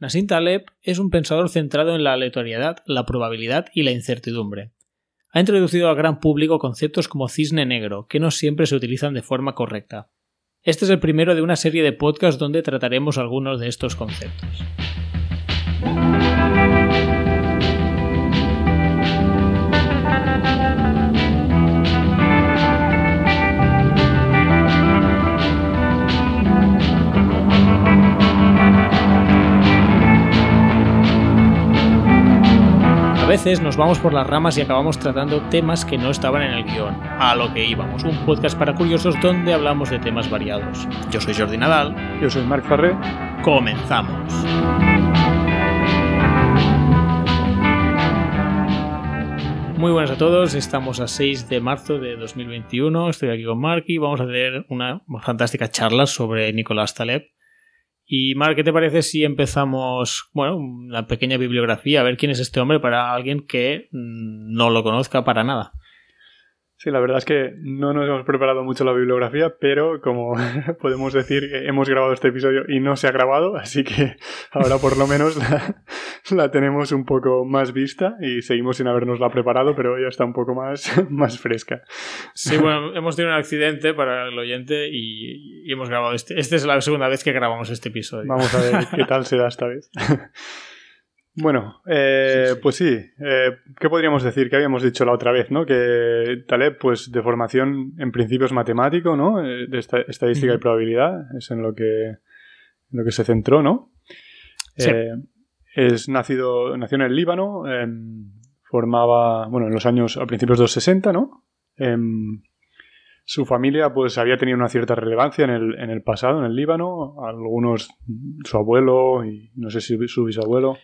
Nassim Taleb es un pensador centrado en la aleatoriedad, la probabilidad y la incertidumbre. Ha introducido al gran público conceptos como cisne negro, que no siempre se utilizan de forma correcta. Este es el primero de una serie de podcasts donde trataremos algunos de estos conceptos. Veces nos vamos por las ramas y acabamos tratando temas que no estaban en el guion. A lo que íbamos, un podcast para curiosos donde hablamos de temas variados. Yo soy Jordi Nadal. Yo soy Marc Farré. Comenzamos. Muy buenas a todos, estamos a 6 de marzo de 2021, estoy aquí con Mark y vamos a tener una fantástica charla sobre Nicolás Taleb. Y Mark, ¿qué te parece si empezamos, bueno, una pequeña bibliografía, a ver quién es este hombre para alguien que mm, no lo conozca para nada? Sí, la verdad es que no nos hemos preparado mucho la bibliografía, pero como podemos decir, hemos grabado este episodio y no se ha grabado, así que ahora por lo menos la, tenemos un poco más vista y seguimos sin habernosla preparado, pero ya está un poco más, más fresca. Sí, bueno, hemos tenido un accidente para el oyente y, y hemos grabado este. Esta es la segunda vez que grabamos este episodio. Vamos a ver qué tal se da esta vez. Bueno, eh, pues sí. Eh, ¿Qué podríamos decir? Que habíamos dicho la otra vez, ¿no? Que Taleb, pues de formación en principio es matemático, ¿no? Eh, de esta, estadística y probabilidad, es en lo que, en lo que se centró, ¿no? es nacido, nació en el Líbano, em, formaba, bueno, en los años, a principios de los 60, ¿no? Em, su familia, pues había tenido una cierta relevancia en el, en el pasado, en el Líbano, algunos, su abuelo y no sé si su bisabuelo.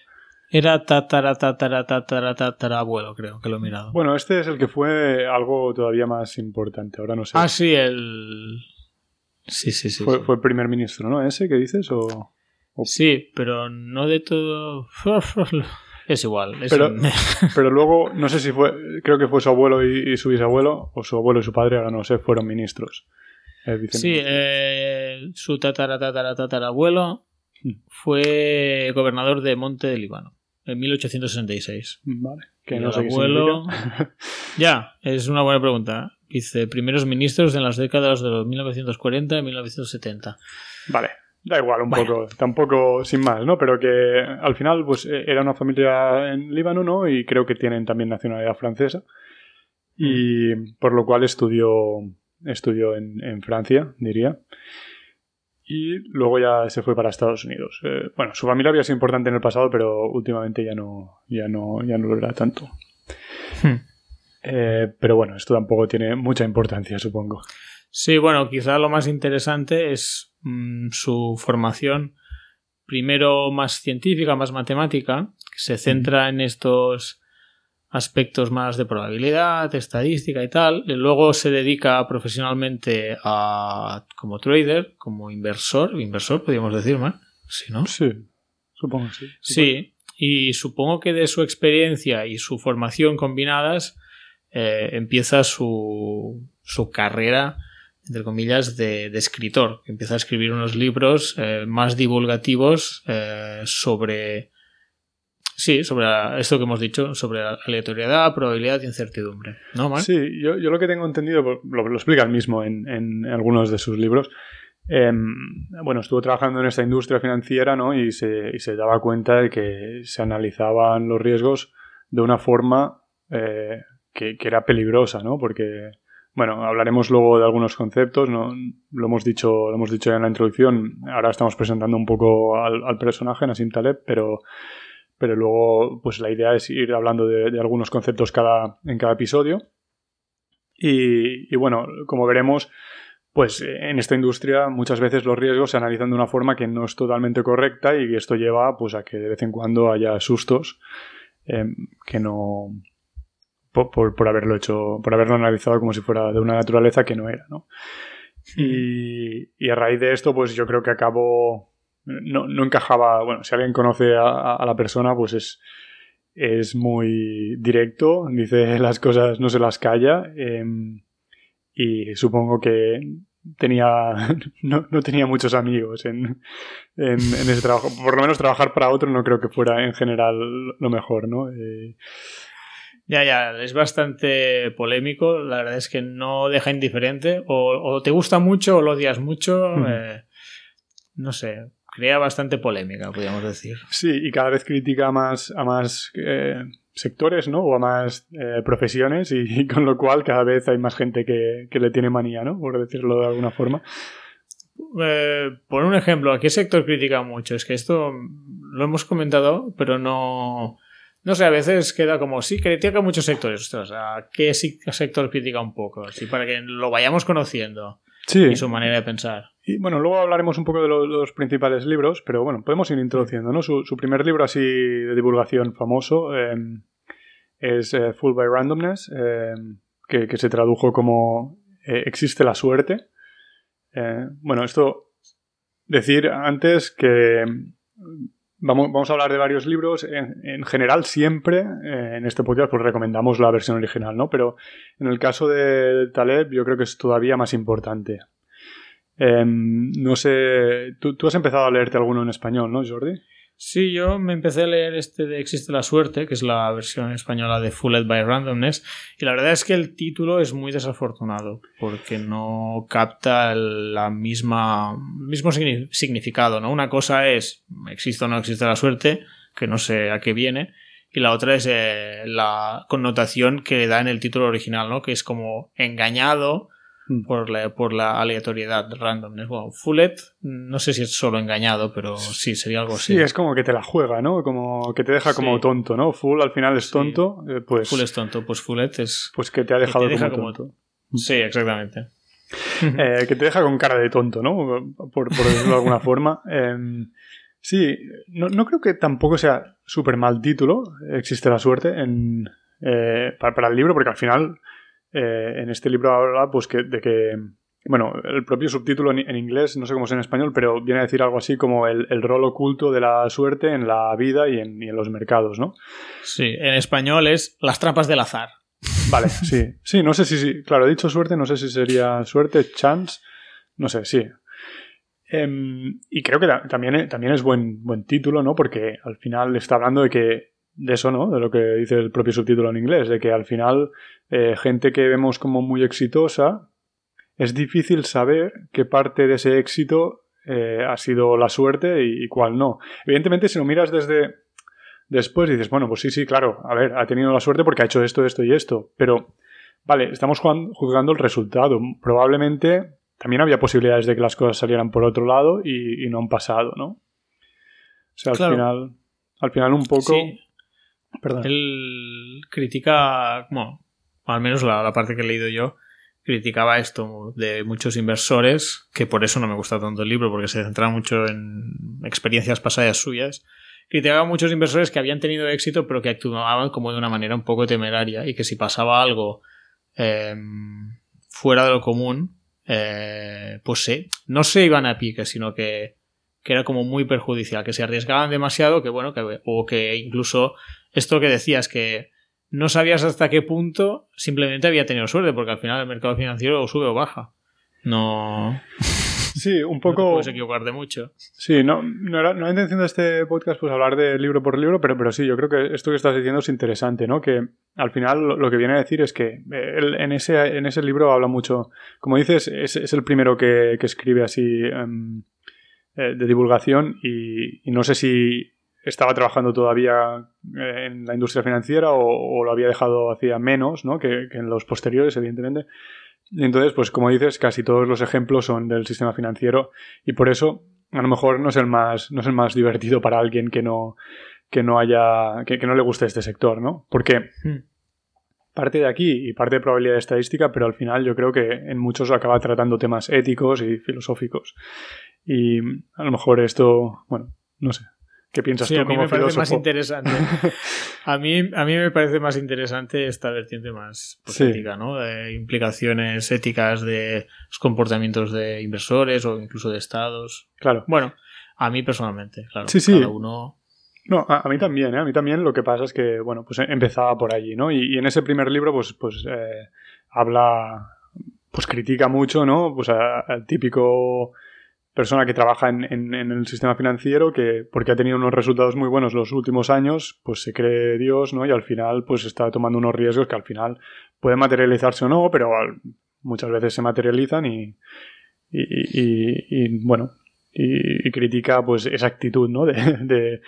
Era tatara, tatara, tatara, tatara abuelo, creo que lo he mirado. Bueno, este es el que fue algo todavía más importante, ahora no sé. Ah, sí, el... Sí, sí, sí. Fue, sí. fue el primer ministro, ¿no? ¿Ese que dices? O... o... Sí, pero no de todo... Es igual. Es pero, un... pero luego, no sé si fue... Creo que fue su abuelo y, y, su bisabuelo, o su abuelo y su padre, ahora no sé, fueron ministros. Sí, eh, su tatara, tatara, tatara abuelo fue gobernador de Monte de Líbano en 1866. Vale. Que no sé abuelo. ya, es una buena pregunta. Dice primeros ministros en las décadas de los 1940 y 1970. Vale. Da igual, un Bueno. poco, tampoco sin más, ¿no? Pero que al final, pues eh, era una familia en Líbano, ¿no? Y creo que tienen también nacionalidad francesa. Y por lo cual estudió, estudió en, en Francia, diría. Y luego ya se fue para Estados Unidos. Eh, bueno, su familia había sido importante en el pasado, pero últimamente ya no, ya no, ya no lo era tanto. Hmm. Eh, pero bueno, esto tampoco tiene mucha importancia, supongo. Sí, bueno, quizá lo más interesante es mmm, su formación, primero más científica, más matemática, que se centra en estos aspectos más de probabilidad, estadística y tal. Y luego se dedica profesionalmente a como trader, como inversor, inversor podríamos decir más, ¿sí, no? Sí, supongo que sí. Sí, y supongo que de su experiencia y su formación combinadas eh, empieza su, su carrera entre comillas, de, de, escritor. Empieza a escribir unos libros eh, más divulgativos eh, sobre. Sí, sobre esto que hemos dicho, sobre aleatoriedad, probabilidad y incertidumbre. ¿No? Sí, yo, yo, lo que tengo entendido, lo, lo explica él mismo en, en, algunos de sus libros. Eh, bueno, estuvo trabajando en esta industria financiera, ¿no? Y se, y se daba cuenta de que se analizaban los riesgos de una forma eh, que, que, era peligrosa, ¿no? Porque bueno, hablaremos luego de algunos conceptos, ¿no? lo hemos dicho, lo hemos dicho ya en la introducción. Ahora estamos presentando un poco al, al personaje, Nassim Taleb, pero, pero luego, pues la idea es ir hablando de, de algunos conceptos cada, en cada episodio. Y, y, bueno, como veremos, pues en esta industria muchas veces los riesgos se analizan de una forma que no es totalmente correcta y esto lleva, pues, a que de vez en cuando haya sustos eh, que no por, por, por, haberlo hecho, por haberlo analizado como si fuera de una naturaleza que no era, ¿no? Y, y a raíz de esto, pues yo creo que acabó, no, no encajaba, bueno, si alguien conoce a, a, la persona, pues es, es muy directo, dice las cosas, no se las calla, eh, y supongo que tenía no, no tenía muchos amigos en, en, ese trabajo. Por lo menos trabajar para otro no creo que fuera en general lo mejor, ¿no? Eh, ya, ya, es bastante polémico. La verdad es que no deja indiferente. O, te gusta mucho o lo odias mucho. Eh, no sé, crea bastante polémica, podríamos decir. Sí, y cada vez critica más, a más eh, sectores, ¿no? O a más eh, profesiones, y, con lo cual cada vez hay más gente que, que, le tiene manía, ¿no? Por decirlo de alguna forma. por un ejemplo, ¿a qué sector critica mucho? Es que esto lo hemos comentado, pero no no sé, a veces queda como, sí, critica muchos sectores. Ostras, ¿a qué sector critica un poco? Así para que lo vayamos conociendo. Sí. Y su manera de pensar. Y bueno, luego hablaremos un poco de los, principales libros, pero bueno, podemos ir introduciendo, ¿no? Su, primer libro así de divulgación famoso em, es eh, Full by Randomness, em, que, se tradujo como eh, Existe la suerte. Eh, bueno, esto decir antes que Vamos, a hablar de varios libros. En, general, siempre eh, en este podcast pues recomendamos la versión original, ¿no? Pero en el caso de Taleb, yo creo que es todavía más importante. Em, no sé, ¿tú, tú has empezado a leerte alguno en español, ¿no, Jordi? Sí, yo me empecé a leer este de Existe la suerte, que es la versión española de Fooled by Randomness, y la verdad es que el título es muy desafortunado, porque no capta la misma mismo significado, ¿no? Una cosa es existe o no existe la suerte, que no sé a qué viene, y la otra es eh, la connotación que da en el título original, ¿no? Que es como engañado. Por la, por la aleatoriedad randomness. Bueno, Fullet, no sé si es solo engañado, pero sí, sería algo así. Sí, es como que te la juega, ¿no? Como que te deja como tonto, ¿no? Full al final es tonto, eh, pues... Full es tonto, pues Fullet es... Pues que te ha dejado como, tonto. Sí, exactamente. Eh, que te deja con cara de tonto, ¿no? Por, decirlo de alguna forma. Em, sí, no, no, creo que tampoco sea súper mal título, existe la suerte, en, eh, para, para, el libro, porque al final eh, en este libro habla pues que, de que, bueno, el propio subtítulo en, inglés, no sé cómo es en español, pero viene a decir algo así como el, rol oculto de la suerte en la vida y en, los mercados, ¿no? Sí, en español es las trampas del azar. Vale, sí. Sí, no sé si, sí, claro, he dicho suerte, no sé si sería suerte, chance, no sé, sí. Em, y creo que también, también es buen, buen título, ¿no? Porque al final está hablando de que de eso, ¿no? De lo que dice el propio subtítulo en inglés, de que al final eh, gente que vemos como muy exitosa, es difícil saber qué parte de ese éxito eh, ha sido la suerte y, cuál no. Evidentemente, si lo miras desde después, dices, bueno, pues sí, sí, claro, a ver, ha tenido la suerte porque ha hecho esto, esto y esto, pero, vale, estamos juzgando el resultado. Probablemente también había posibilidades de que las cosas salieran por otro lado y, no han pasado, ¿no? O sea, al final, al final un poco... Perdón. Él critica, bueno, al menos la, parte que he leído yo, criticaba esto de muchos inversores, que por eso no me gusta tanto el libro, porque se centra mucho en experiencias pasadas suyas. Criticaba a muchos inversores que habían tenido éxito, pero que actuaban como de una manera un poco temeraria y que si pasaba algo em, fuera de lo común, eh, pues no se iban a pique, sino que, que, era como muy perjudicial, que se arriesgaban demasiado, que bueno, o que incluso esto que decías, que no sabías hasta qué punto simplemente había tenido suerte, porque al final el mercado financiero sube o baja. No. Sí, un poco. No puedes equivocarte mucho. Sí, no, no, era, no intención de este podcast pues hablar de libro por libro, pero, pero sí, yo creo que esto que estás diciendo es interesante, ¿no? Que al final lo, que viene a decir es que en, ese, en ese libro habla mucho. Como dices, es, es el primero que, que escribe así em, eh, de divulgación y, y no sé si estaba trabajando todavía eh, en la industria financiera o, lo había dejado hacía menos ¿no? que, en los posteriores, evidentemente. Y entonces, pues como dices, casi todos los ejemplos son del sistema financiero y por eso a lo mejor no es el más, no es el más divertido para alguien que no, que no haya, que, no le guste este sector, ¿no? Porque hmm. parte de aquí y parte de probabilidad estadística, pero al final yo creo que en muchos acaba tratando temas éticos y filosóficos. Y a lo mejor esto, bueno, no sé, ¿Qué piensas tú a mí me parece más interesante. a, mí, a mí me parece más interesante esta vertiente más política, ¿no? De implicaciones éticas de los comportamientos de inversores o incluso de estados. Claro. Bueno, a mí personalmente, claro. Sí, sí. Cada uno. No, a, mí también, ¿eh? A mí también lo que pasa es que, bueno, pues empezaba por allí, ¿no? Y, en ese primer libro, pues, pues eh, habla pues critica mucho, ¿no? Pues al típico persona que trabaja en, en, el sistema financiero que porque ha tenido unos resultados muy buenos los últimos años pues se cree Dios no y al final pues está tomando unos riesgos que al final pueden materializarse o no pero muchas veces se materializan y, y, bueno y, critica pues esa actitud no de,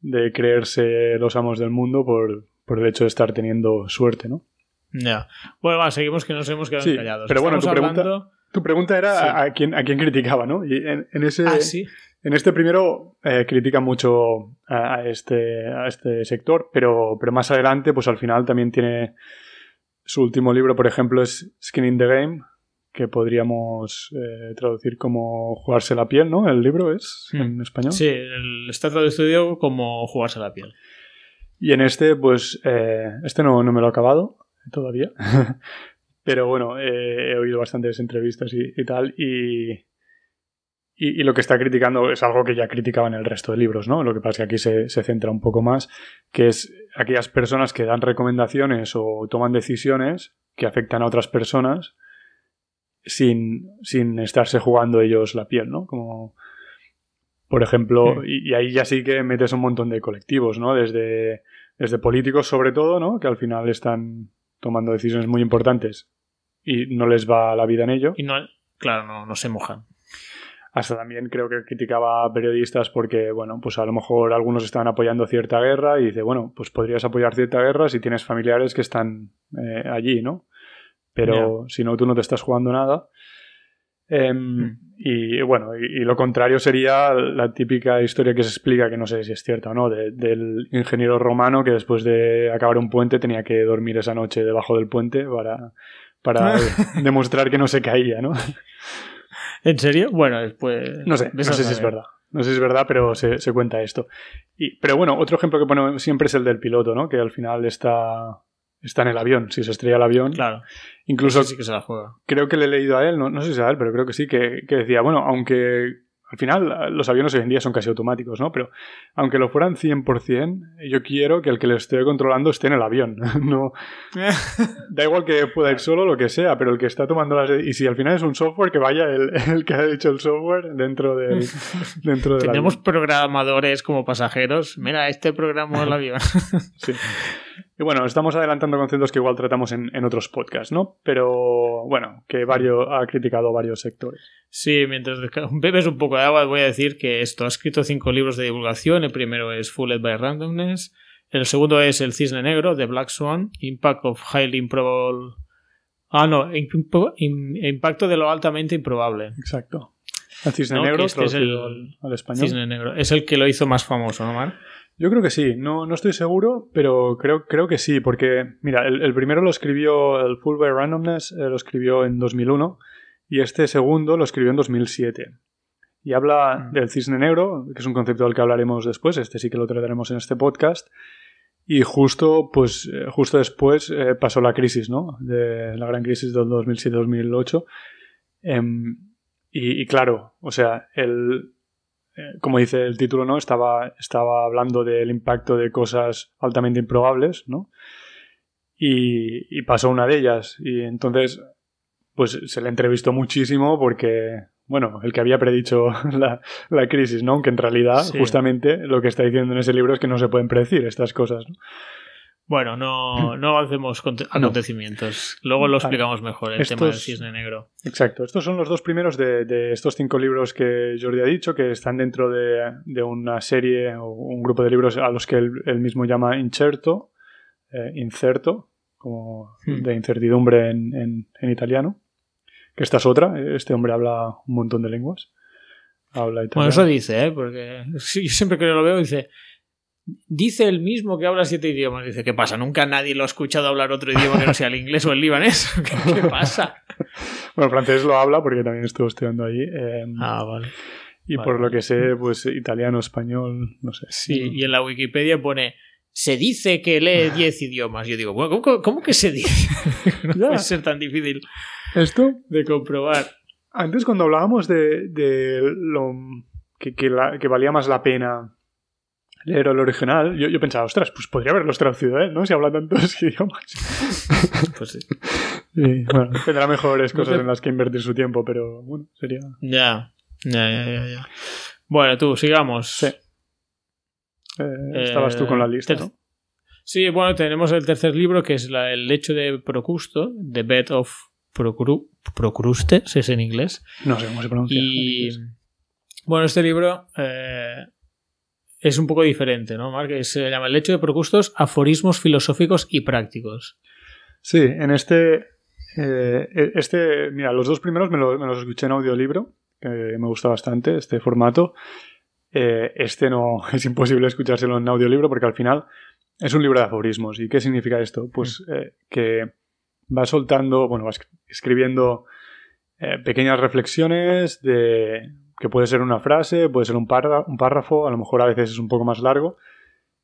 de, creerse los amos del mundo por, por el hecho de estar teniendo suerte no ya. Bueno va, seguimos que nos hemos quedado callados pero bueno tu pregunta tu pregunta era a, quién, a quién criticaba, ¿no? Y en, ese, ah, en este primero eh, critica mucho a, este, a este sector, pero, pero más adelante, pues al final también tiene su último libro, por ejemplo, es Skin in the Game, que podríamos eh, traducir como jugarse la piel, ¿no? El libro es hmm. en español. Sí, está traducido como jugarse la piel. Y en este, pues, eh, este no, no me lo he acabado todavía. Pero bueno, eh, he oído bastantes entrevistas y, tal, y, y, lo que está criticando es algo que ya criticaba en el resto de libros, ¿no? Lo que pasa es que aquí se, se, centra un poco más, que es aquellas personas que dan recomendaciones o toman decisiones que afectan a otras personas sin, sin estarse jugando ellos la piel, ¿no? Como, por ejemplo, y, y, ahí ya sí que metes un montón de colectivos, ¿no? Desde, desde políticos sobre todo, ¿no? Que al final están tomando decisiones muy importantes y no les va la vida en ello. Y no, claro, no, no se mojan. Hasta también creo que criticaba a periodistas porque, bueno, pues a lo mejor algunos estaban apoyando cierta guerra y dice, bueno, pues podrías apoyar cierta guerra si tienes familiares que están eh, allí, ¿no? Pero si no, tú no te estás jugando nada. Em, hmm. Y bueno, y, lo contrario sería la típica historia que se explica, que no sé si es cierta o no, del ingeniero romano que después de acabar un puente tenía que dormir esa noche debajo del puente para para demostrar que no se caía, ¿no? ¿En serio? Bueno, después... No sé, no sé si es verdad. No sé si es verdad, pero se, cuenta esto. Y, pero bueno, otro ejemplo que pone siempre es el del piloto, ¿no? Que al final está, está en el avión. Si se estrella el avión. Claro. Incluso. Sí que se la juega. Creo que le he leído a él, no, no sé si a él, pero creo que sí, que, que decía, bueno, aunque al final, los aviones hoy en día son casi automáticos, ¿no? Pero aunque lo fueran 100%, yo quiero que el que lo esté controlando esté en el avión. no, da igual que pueda ir solo, lo que sea, pero el que está tomando las... Y si al final es un software, que vaya el, que ha hecho el software dentro del, dentro Tenemos programadores como pasajeros. Mira, este programa el avión. sí. Y bueno, estamos adelantando conceptos que igual tratamos en, otros podcasts, ¿no? Pero bueno, que varios, ha criticado varios sectores. Sí, mientras bebes un poco de agua, voy a decir que esto ha escrito cinco libros de divulgación. El primero es Fooled by Randomness. El segundo es El Cisne Negro, de Black Swan. Impact of Highly Improbable. Ah, no, Impacto de lo altamente improbable. Exacto. El Cisne Negro, este es el, al español. Cisne Negro. Es el que lo hizo más famoso, ¿no, Mar? Yo creo que sí, no, no estoy seguro, pero creo, creo que sí, porque, mira, el, primero lo escribió, el Full by Randomness, eh, lo escribió en 2001 y este segundo lo escribió en 2007. Y habla mm. del cisne negro, que es un concepto del que hablaremos después, este sí que lo trataremos en este podcast. Y justo, pues, eh, justo después eh, pasó la crisis, ¿no? De la gran crisis del 2007-2008. Em, y, y, claro, o sea, el, eh, como dice el título, ¿no? Estaba, estaba hablando del impacto de cosas altamente improbables, ¿no? Y, pasó una de ellas. Y entonces, pues se le entrevistó muchísimo porque, bueno, el que había predicho la, crisis, ¿no? Aunque en realidad, justamente, lo que está diciendo en ese libro es que no se pueden predecir estas cosas, ¿no? Bueno, no, no hacemos acontecimientos. Luego lo explicamos mejor, el tema del cisne negro. Exacto. Estos son los dos primeros de, estos cinco libros que Jordi ha dicho, que están dentro de, una serie o un grupo de libros a los que él, mismo llama incerto, eh, incerto, como hmm. de incertidumbre en, italiano. Que esta es otra. Este hombre habla un montón de lenguas. Habla italiano. Bueno, eso dice, ¿eh? Porque yo siempre que lo veo dice Dice el mismo que habla siete idiomas. Dice, ¿qué pasa? Nunca nadie lo ha escuchado hablar otro idioma que no sea el inglés o el libanés. ¿Qué, pasa? bueno, francés lo habla porque también estuvo estudiando allí. Em, ah, vale. Y por lo que sé, pues italiano, español, no sé. Sí, y en la Wikipedia pone se dice que lee 10 idiomas. Yo digo, bueno, ¿cómo, que se dice? no puede ser tan difícil esto de comprobar. Antes cuando hablábamos de, lo que, que valía más la pena leer el original, yo, yo pensaba, ostras, pues podría haberlos traducido él, ¿no? Si habla tantos idiomas. pues sí. Sí, bueno, tendrá mejores cosas en las que invertir su tiempo, pero bueno, sería. Ya, ya, ya, ya. ya. Bueno, tú, sigamos. Sí. Eh, estabas tú con la lista, ¿no? Sí, bueno, tenemos el tercer libro que es la, El lecho de Procusto, The Bed of Procru Procrustes, es en inglés. No sé cómo se pronuncia. Y bueno, este libro eh, es un poco diferente, ¿no, Mark? Se llama El lecho de Procustos, aforismos filosóficos y prácticos. Sí, en este. Eh, este, mira, los dos primeros me, me, los escuché en audiolibro, que me gusta bastante este formato. Eh, este no es imposible escuchárselo en audiolibro porque al final es un libro de aforismos. ¿Y qué significa esto? Pues eh, que va soltando, bueno, va escribiendo pequeñas reflexiones de que puede ser una frase, puede ser un, un párrafo, a lo mejor a veces es un poco más largo.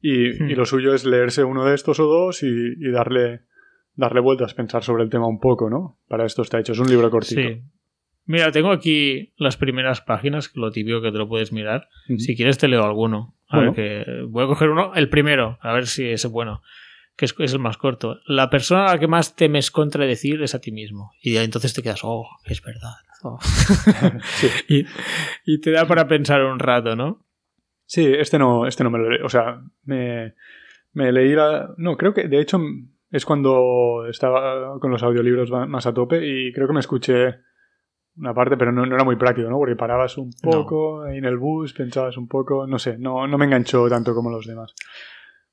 Y, y lo suyo es leerse uno de estos o dos y, y, darle, darle vueltas, pensar sobre el tema un poco, ¿no? Para esto está hecho. Es un libro cortito. Sí. Mira, tengo aquí las primeras páginas, lo típico que te lo puedes mirar. Uh -huh. Si quieres te leo alguno. A bueno. ver que voy a coger uno, el primero, a ver si es bueno, que es, es, el más corto. La persona a la que más temes contradecir es a ti mismo. Y entonces te quedas, oh, es verdad. Oh. sí. y, y, te da para pensar un rato, ¿no? Sí, este no, este no me lo leí. O sea, me, me leí la. No, creo que de hecho es cuando estaba con los audiolibros más a tope y creo que me escuché una parte, pero no, no, era muy práctico, ¿no? Porque parabas un poco no. en el bus, pensabas un poco, no sé, no, no me enganchó tanto como los demás.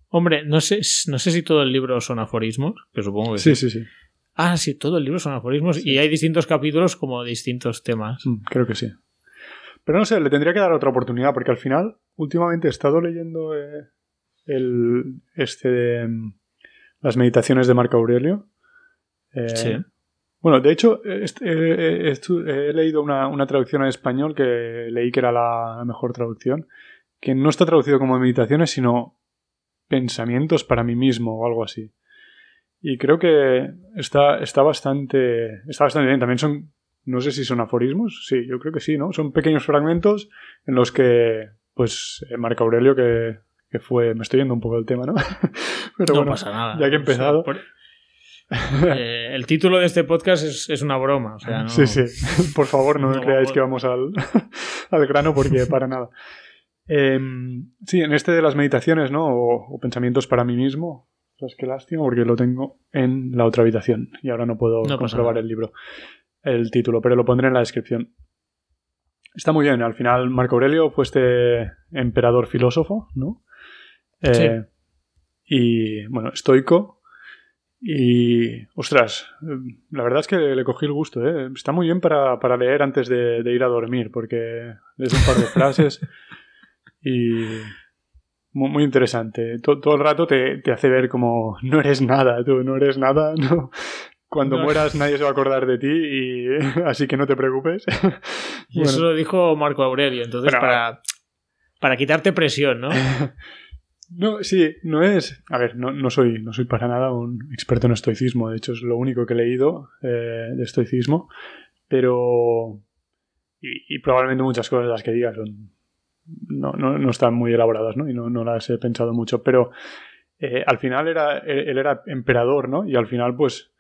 Hombre, no sé, no sé si todo el libro son aforismos, que supongo que sí. Sí, sí, sí. Ah, sí, todo el libro son aforismos sí. y hay distintos capítulos como distintos temas. Mm, creo que sí. Pero no sé, le tendría que dar otra oportunidad porque al final, últimamente he estado leyendo eh, el, este de, mm, las meditaciones de Marco Aurelio. Eh, sí. Bueno, de hecho, este, he, leído una, una, traducción en español que leí que era la mejor traducción, que no está traducido como meditaciones, sino pensamientos para mí mismo o algo así. Y creo que está, está, bastante, está bastante bien. También son, no sé si son aforismos, sí, yo creo que sí, ¿no? Son pequeños fragmentos en los que, pues, Marco Aurelio, que, que fue, me estoy yendo un poco del tema, ¿no? Pero no bueno, pasa nada. Ya que he empezado... O sea, por... Eh, el título de este podcast es, es una broma. O sea, no, sí, sí. Por favor, no, no creáis que vamos al, al, grano porque para nada. Eh, sí, en este de las meditaciones, ¿no? O, o pensamientos para mí mismo. Es que lástima porque lo tengo en la otra habitación y ahora no puedo no comprobar el libro, el título, pero lo pondré en la descripción. Está muy bien. Al final, Marco Aurelio fue este emperador filósofo, ¿no? Eh, sí. Y, bueno, estoico, y, ostras, la verdad es que le cogí el gusto, ¿eh? Está muy bien para, para leer antes de, de, ir a dormir, porque lees un par de frases y muy, muy interesante. Todo, todo, el rato te, te, hace ver como no eres nada, tú no eres nada, no. Cuando no. mueras nadie se va a acordar de ti y así que no te preocupes. Y bueno. eso lo dijo Marco Aurelio, entonces Pero, para, para quitarte presión, ¿no? No, sí, no es. A ver, no, no, soy, no soy para nada un experto en estoicismo. De hecho, es lo único que he leído eh, de estoicismo. Pero. Y, y, probablemente muchas cosas las que diga son. No, no, no están muy elaboradas, ¿no? Y no, no las he pensado mucho. Pero eh, al final era, él era emperador, ¿no? Y al final, pues.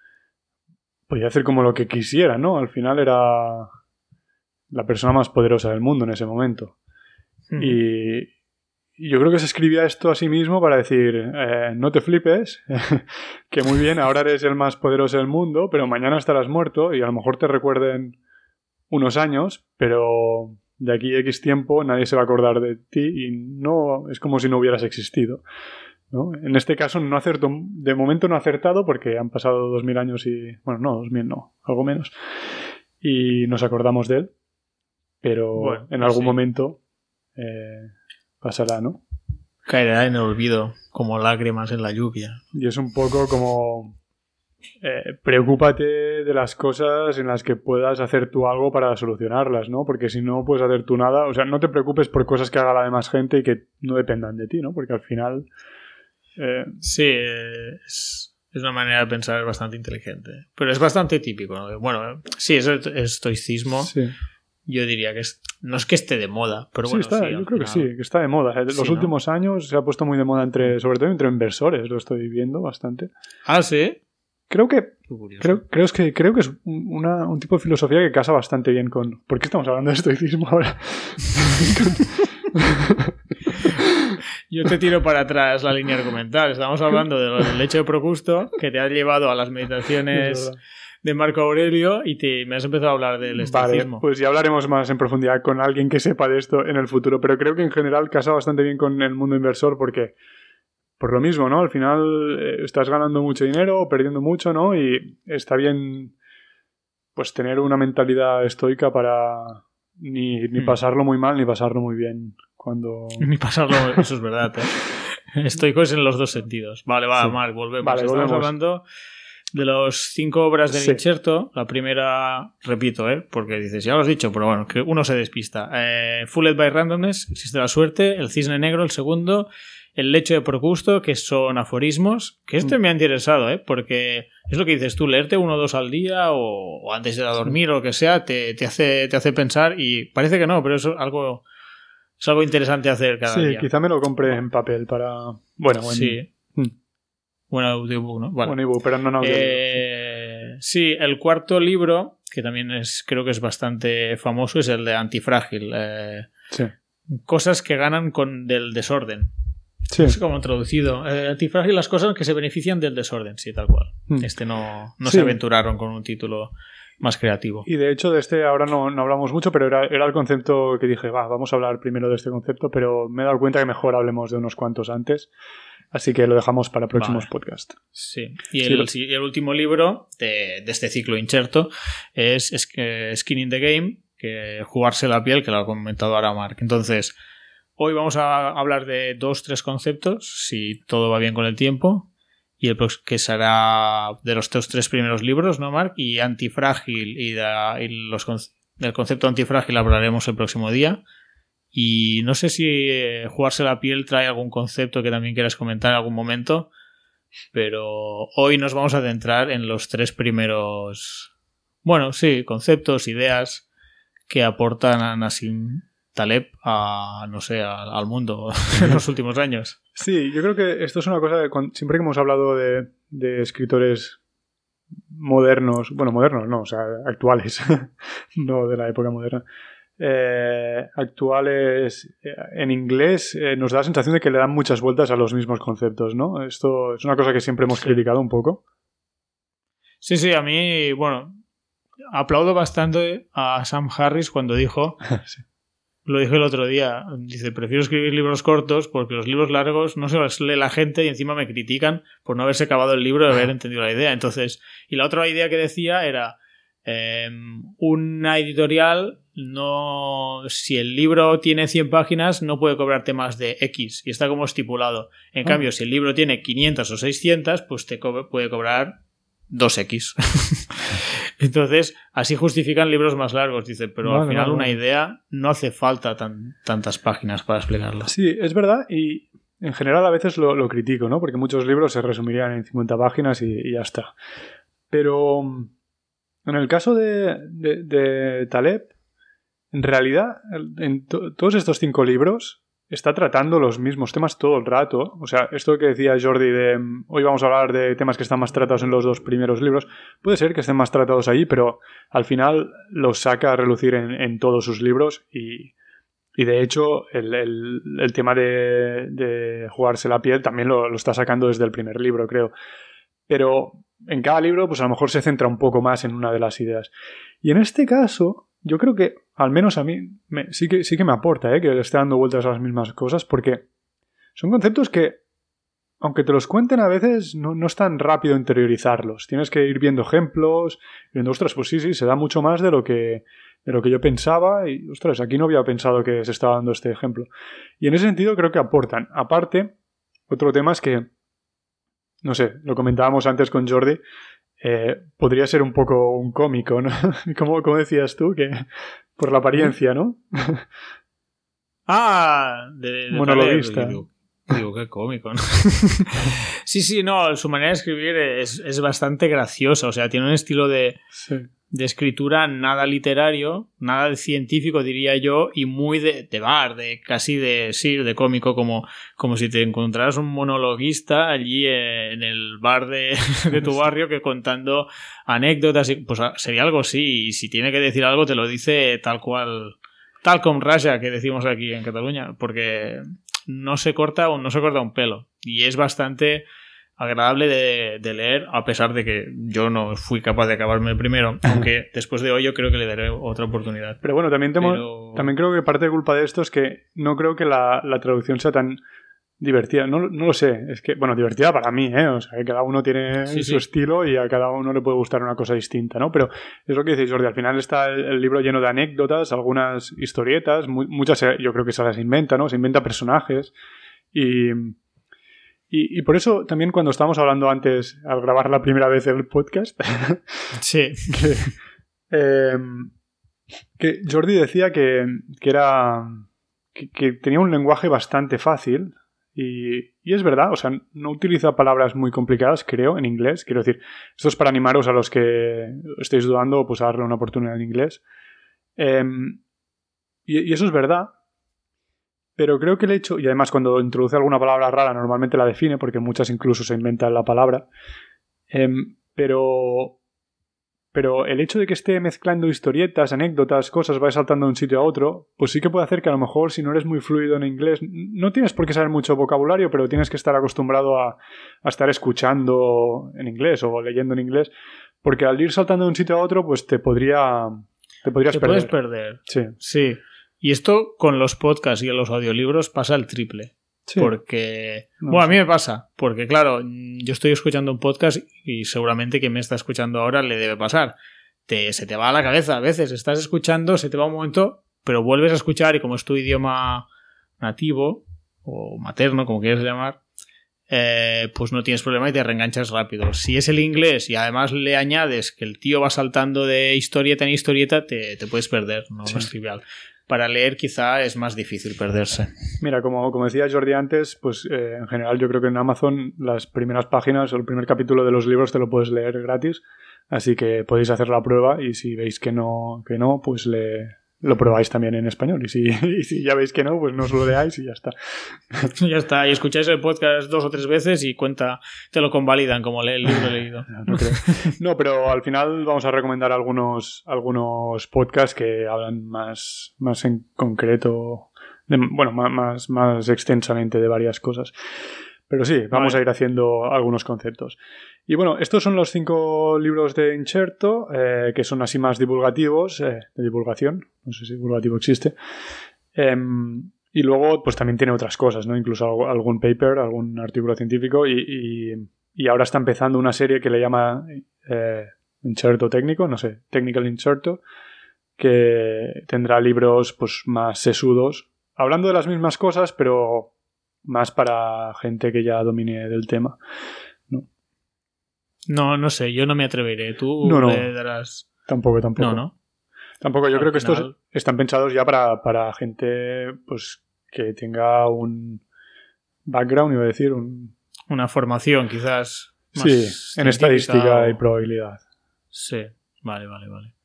Podía hacer como lo que quisiera, ¿no? Al final era. La persona más poderosa del mundo en ese momento. Hmm. Y, yo creo que se escribía esto a sí mismo para decir, eh, no te flipes, que muy bien, ahora eres el más poderoso del mundo, pero mañana estarás muerto y a lo mejor te recuerden unos años, pero de aquí a X tiempo nadie se va a acordar de ti y no es como si no hubieras existido. ¿no? En este caso no acertó, de momento no ha acertado porque han pasado dos mil años y, bueno, no, dos mil no, algo menos, y nos acordamos de él, pero bueno, en algún sí. momento... Eh, pasará, ¿no? Caerá en el olvido, como lágrimas en la lluvia. Y es un poco como... Eh, preocúpate de las cosas en las que puedas hacer tú algo para solucionarlas, ¿no? Porque si no puedes hacer tú nada, o sea, no te preocupes por cosas que haga la demás gente y que no dependan de ti, ¿no? Porque al final... Eh... Sí, es, es, una manera de pensar bastante inteligente. Pero es bastante típico, ¿no? Bueno, sí, es estoicismo. Sí yo diría que es, no es que esté de moda, pero bueno, sí, está, sí, yo creo final... que sí, que está de moda. En los sí, últimos ¿no? años se ha puesto muy de moda entre, sobre todo entre inversores, lo estoy viendo bastante. Ah, sí. Creo que creo, creo, que, creo que es un tipo de filosofía que casa bastante bien con... ¿Por qué estamos hablando de estoicismo ahora? Yo te tiro para atrás la línea argumental. Estamos hablando del hecho de Procusto que te ha llevado a las meditaciones de Marco Aurelio y te, me has empezado a hablar del estoicismo. Vale, pues ya hablaremos más en profundidad con alguien que sepa de esto en el futuro, pero creo que en general casa bastante bien con el mundo inversor porque por lo mismo, ¿no? Al final eh, estás ganando mucho dinero o perdiendo mucho, ¿no? Y está bien pues tener una mentalidad estoica para ni, ni hmm. pasarlo muy mal ni pasarlo muy bien cuando... Ni pasarlo, eso es verdad, ¿eh? Estoico es en los dos sentidos. Vale, va, Marc, volvemos. Vale, Estamos hablando de los cinco obras de sí. La primera, repito, ¿eh? porque dices, ya lo has dicho, pero bueno, que uno se despista. Eh, Fulled by Randomness, existe la suerte. El cisne negro, el segundo el lecho de Procusto, que son aforismos, que este mm. me ha interesado, ¿eh? porque es lo que dices tú, leerte uno o dos al día o, antes de dormir o lo que sea, te, hace, te hace pensar y parece que no, pero es algo, es algo interesante hacer cada día. Sí, quizá me lo compre en papel para... Bueno, bueno. Sí. Mm. Bueno, audiobook, ¿no? Bueno, ebook, pero no en audio. Eh, sí, el cuarto libro, que también es creo que es bastante famoso, es el de Antifrágil. Eh, sí. Cosas que ganan con del desorden. Sí. Es como traducido. Eh, las cosas que se benefician del desorden, sí, tal cual. Hmm. Este no, no se aventuraron con un título más creativo. Y de hecho, de este ahora no, no hablamos mucho, pero era, era, el concepto que dije, va, vamos a hablar primero de este concepto, pero me he dado cuenta que mejor hablemos de unos cuantos antes. Así que lo dejamos para próximos podcasts. Sí. Y el, el, último libro de, de, este ciclo incherto es, es Skin in the Game, que jugarse la piel, que lo ha comentado ahora Mark. Entonces, Hoy vamos a hablar de dos, tres conceptos, si todo va bien con el tiempo, y el que será de los tres primeros libros, ¿no, Mark? Y antifrágil y, los, del concepto antifrágil hablaremos el próximo día. Y no sé si eh, jugarse la piel trae algún concepto que también quieras comentar en algún momento, pero hoy nos vamos a centrar en los tres primeros, bueno, sí, conceptos, ideas que aportan a Nassim Taleb a, no sé, al mundo en los últimos años. Sí, yo creo que esto es una cosa que siempre que hemos hablado de, escritores modernos, bueno, modernos no, o sea, actuales, no de la época moderna, eh, actuales eh, en inglés eh, nos da la sensación de que le dan muchas vueltas a los mismos conceptos, ¿no? Esto es una cosa que siempre hemos criticado un poco. Sí, sí, a mí, bueno, aplaudo bastante a Sam Harris cuando dijo lo dije el otro día, dice, prefiero escribir libros cortos porque los libros largos no se los lee la gente y encima me critican por no haberse acabado el libro y haber entendido la idea. Entonces, y la otra idea que decía era, em, una editorial no, si el libro tiene 100 páginas no puede cobrarte más de X y está como estipulado. En ah. cambio, si el libro tiene 500 o 600, pues te puede cobrar 2X. Entonces, así justifican libros más largos, dice, pero al final una idea no hace falta tantas páginas para explicarla. Sí, es verdad, y en general a veces lo, critico, ¿no? Porque muchos libros se resumirían en 50 páginas y, ya está. Pero en el caso de, de Taleb, en realidad, en todos estos cinco libros, está tratando los mismos temas todo el rato. O sea, esto que decía Jordi de mm, hoy vamos a hablar de temas que están más tratados en los dos primeros libros, puede ser que estén más tratados ahí, pero al final los saca a relucir en, todos sus libros y, y de hecho el, el, tema de, de, jugarse la piel también lo, lo está sacando desde el primer libro, creo. Pero en cada libro, pues a lo mejor se centra un poco más en una de las ideas. Y en este caso, yo creo que, al menos a mí, sí, que, sí que me aporta ¿eh? que le esté dando vueltas a las mismas cosas, porque son conceptos que, aunque te los cuenten a veces, no, no es tan rápido interiorizarlos. Tienes que ir viendo ejemplos, viendo, ostras, pues sí, sí, se da mucho más de lo que, de lo que yo pensaba, y, ostras, aquí no había pensado que se estaba dando este ejemplo. Y en ese sentido creo que aportan. Aparte, otro tema es que, no sé, lo comentábamos antes con Jordi, eh, podría ser un poco un cómico, ¿no? como, como decías tú, que por la apariencia, ¿no? ah, de, de monologuista. Digo, qué cómico, ¿no? sí, sí, no, su manera de escribir es, es bastante graciosa, o sea, tiene un estilo de, de escritura nada literario, nada científico, diría yo, y muy de, de bar, de casi de sí, de cómico, como, como si te encontraras un monologuista allí en el bar de, de tu barrio que contando anécdotas, y, pues sería algo así, y si tiene que decir algo te lo dice tal cual, tal como Raya que decimos aquí en Cataluña, porque no se corta o no se corta un pelo, y es bastante agradable de, leer, a pesar de que yo no fui capaz de acabarme el primero, aunque después de hoy yo creo que le daré otra oportunidad. Pero bueno, también, también creo que parte de culpa de esto es que no creo que la, traducción sea tan divertida. No, lo sé, es que, bueno, divertida para mí, ¿eh? O sea, que cada uno tiene su estilo y a cada uno le puede gustar una cosa distinta, ¿no? Pero es lo que dice Jordi, al final está el, libro lleno de anécdotas, algunas historietas, muchas yo creo que se las inventa, ¿no? Se inventa personajes y y, por eso también cuando estábamos hablando antes, al grabar la primera vez el podcast, sí. Em, que, Jordi decía que, era que, tenía un lenguaje bastante fácil y, es verdad, o sea, no utiliza palabras muy complicadas, creo, en inglés. Quiero decir, esto es para animaros a los que estéis dudando, pues a darle una oportunidad en inglés. Em, y, y, eso es verdad, pero creo que el hecho, y además cuando introduce alguna palabra rara normalmente la define, porque muchas incluso se inventan la palabra, em, pero, pero el hecho de que esté mezclando historietas, anécdotas, cosas, vaya saltando de un sitio a otro, pues sí que puede hacer que a lo mejor si no eres muy fluido en inglés, no tienes por qué saber mucho vocabulario, pero tienes que estar acostumbrado a, a estar escuchando en inglés o leyendo en inglés, porque al ir saltando de un sitio a otro, pues te podría... Te podrías te perder. puedes perder. Sí. Sí. Y esto con los podcasts y los audiolibros pasa el triple. Porque. bueno, a mí me pasa. Porque, claro, yo estoy escuchando un podcast y seguramente quien me está escuchando ahora le debe pasar. Te, se te va a la cabeza a veces. Estás escuchando, se te va un momento, pero vuelves a escuchar y como es tu idioma nativo o materno, como quieras llamar, eh, pues no tienes problema y te reenganchas rápido. Si es el inglés y además le añades que el tío va saltando de historieta en historieta, te, te puedes perder, no es trivial para leer quizá es más difícil perderse. Mira, como, como decía Jordi antes, pues eh, en general yo creo que en Amazon las primeras páginas o el primer capítulo de los libros te lo puedes leer gratis, así que podéis hacer la prueba y si veis que no, que no pues le, lo probáis también en español. Y si, si, ya veis que no, pues no os lo leáis y ya está. ya está. Y escucháis el podcast dos o tres veces y cuenta, te lo convalidan como el libro leído. No, pero al final vamos a recomendar algunos, algunos podcasts que hablan más, más en concreto, bueno, más, más extensamente de varias cosas. Pero sí, vamos a ir haciendo algunos conceptos. Y bueno, estos son los cinco libros de Incherto, eh, que son así más divulgativos, eh, de divulgación, no sé si divulgativo existe. Em, y luego, pues también tiene otras cosas, ¿no? Incluso algún paper, algún artículo científico. Y, y, ahora está empezando una serie que le llama eh, Incherto técnico, no sé, Technical Incherto, que tendrá libros pues más sesudos, hablando de las mismas cosas, pero más para gente que ya domine del tema. ¿no? No, no sé, yo no me atreveré. Tú no, le darás. Tampoco, tampoco. No, no. Tampoco, yo creo que estos están pensados ya para, para, gente pues que tenga un background, iba a decir, un... una formación quizás. sí, en estadística y probabilidad. Sí, vale, vale, vale.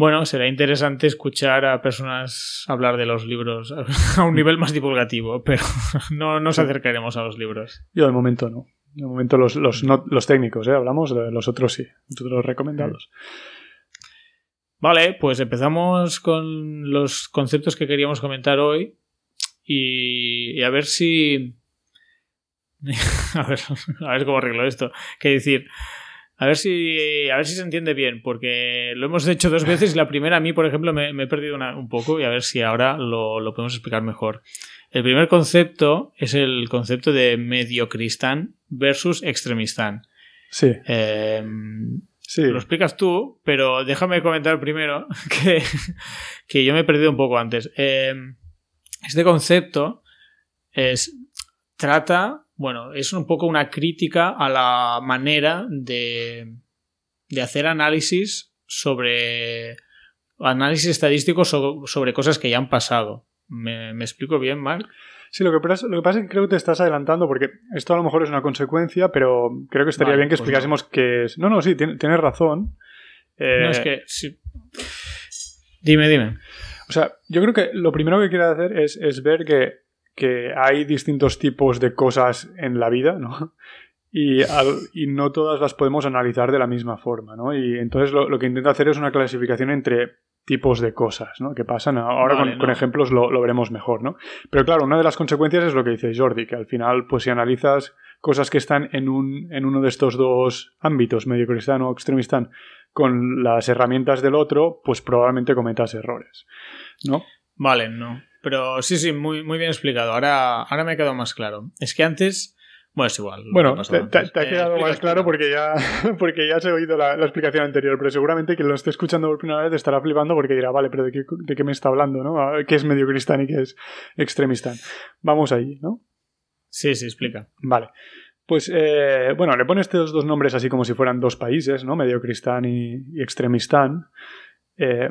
Bueno, será interesante escuchar a personas hablar de los libros a un nivel más divulgativo, pero no nos acercaremos a los libros. Yo de momento no. De momento los, los, los técnicos, ¿eh? hablamos, los otros sí, los recomendados. Vale, pues empezamos con los conceptos que queríamos comentar hoy y, a ver si... a, ver, a ver cómo arreglo esto. ¿Qué decir? A ver si, a ver si se entiende bien, porque lo hemos hecho dos veces y la primera a mí, por ejemplo, me, he perdido un poco y a ver si ahora lo, lo, podemos explicar mejor. El primer concepto es el concepto de mediocristán versus extremistán. Sí. Em, sí. Lo explicas tú, pero déjame comentar primero que, que yo me he perdido un poco antes. Em, este concepto es, trata bueno, es un poco una crítica a la manera de, de hacer análisis sobre análisis estadístico sobre, cosas que ya han pasado. ¿Me, explico bien, Mark? Sí, lo que, pasa, lo que pasa es que creo que te estás adelantando porque esto a lo mejor es una consecuencia, pero creo que estaría Vale, bien que pues explicásemos qué es. No, no, sí, tien- tienes razón. Eh, No, es que. sí. Dime, dime. O sea, yo creo que lo primero que quiero hacer es, es ver que, que hay distintos tipos de cosas en la vida, ¿no? Y, al- y no todas las podemos analizar de la misma forma, ¿no? Y entonces lo, lo que intento hacer es una clasificación entre tipos de cosas, ¿no? Que pasan. Ahora Vale, con, ejemplos lo, lo veremos mejor, ¿no? Pero claro, una de las consecuencias es lo que dice Jordi, que al final, pues si analizas cosas que están en, un, en uno de estos dos ámbitos, medio cristiano o extremistán, con las herramientas del otro, pues probablemente cometas errores, ¿no? Vale, no. Pero sí, sí, muy, muy bien explicado. Ahora, ahora me ha quedado más claro. Es que antes. Bueno, es igual. Bueno, te, te- ha Eh, quedado más claro porque ya, porque ya has oído la, la explicación anterior, pero seguramente quien lo esté escuchando por primera vez estará flipando porque dirá, vale, pero ¿de qué, de qué me está hablando? ¿no? Ah, ¿Qué es medio cristán y qué es extremistán? Vamos ahí, ¿no? Sí, sí, explica. Vale. Pues, eh, bueno, le pone estos dos nombres así como si fueran dos países, ¿no? Medio cristán y, y extremistán. Eh,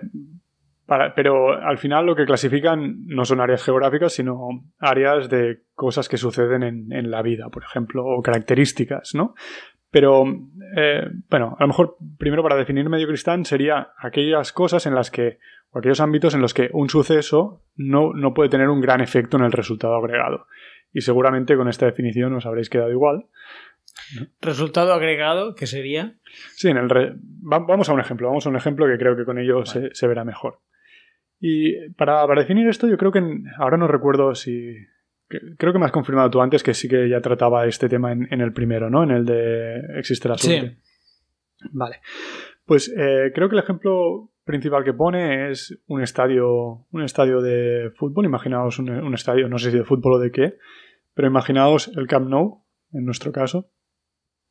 para- pero al final lo que clasifican no son áreas geográficas, sino áreas de cosas que suceden en, en la vida, por ejemplo, o características, ¿no? Pero, eh, bueno, a lo mejor primero para definir medio cristán sería aquellas cosas en las que, o aquellos ámbitos en los que un suceso no, no puede tener un gran efecto en el resultado agregado. Y seguramente con esta definición os habréis quedado igual. Resultado agregado, que sería. Sí, en el re- va- vamos a un ejemplo, vamos a un ejemplo que creo que con ello se, se verá mejor. Y para, para definir esto, yo creo que en- ahora no recuerdo si. Creo que me has confirmado tú antes que sí que ya trataba este tema en, en el primero, ¿no? En el de existe la suerte. Vale. Pues eh, creo que el ejemplo principal que pone es un estadio, un estadio de fútbol. Imaginaos un, un estadio, no sé si de fútbol o de qué, pero imaginaos el Camp Nou, en nuestro caso.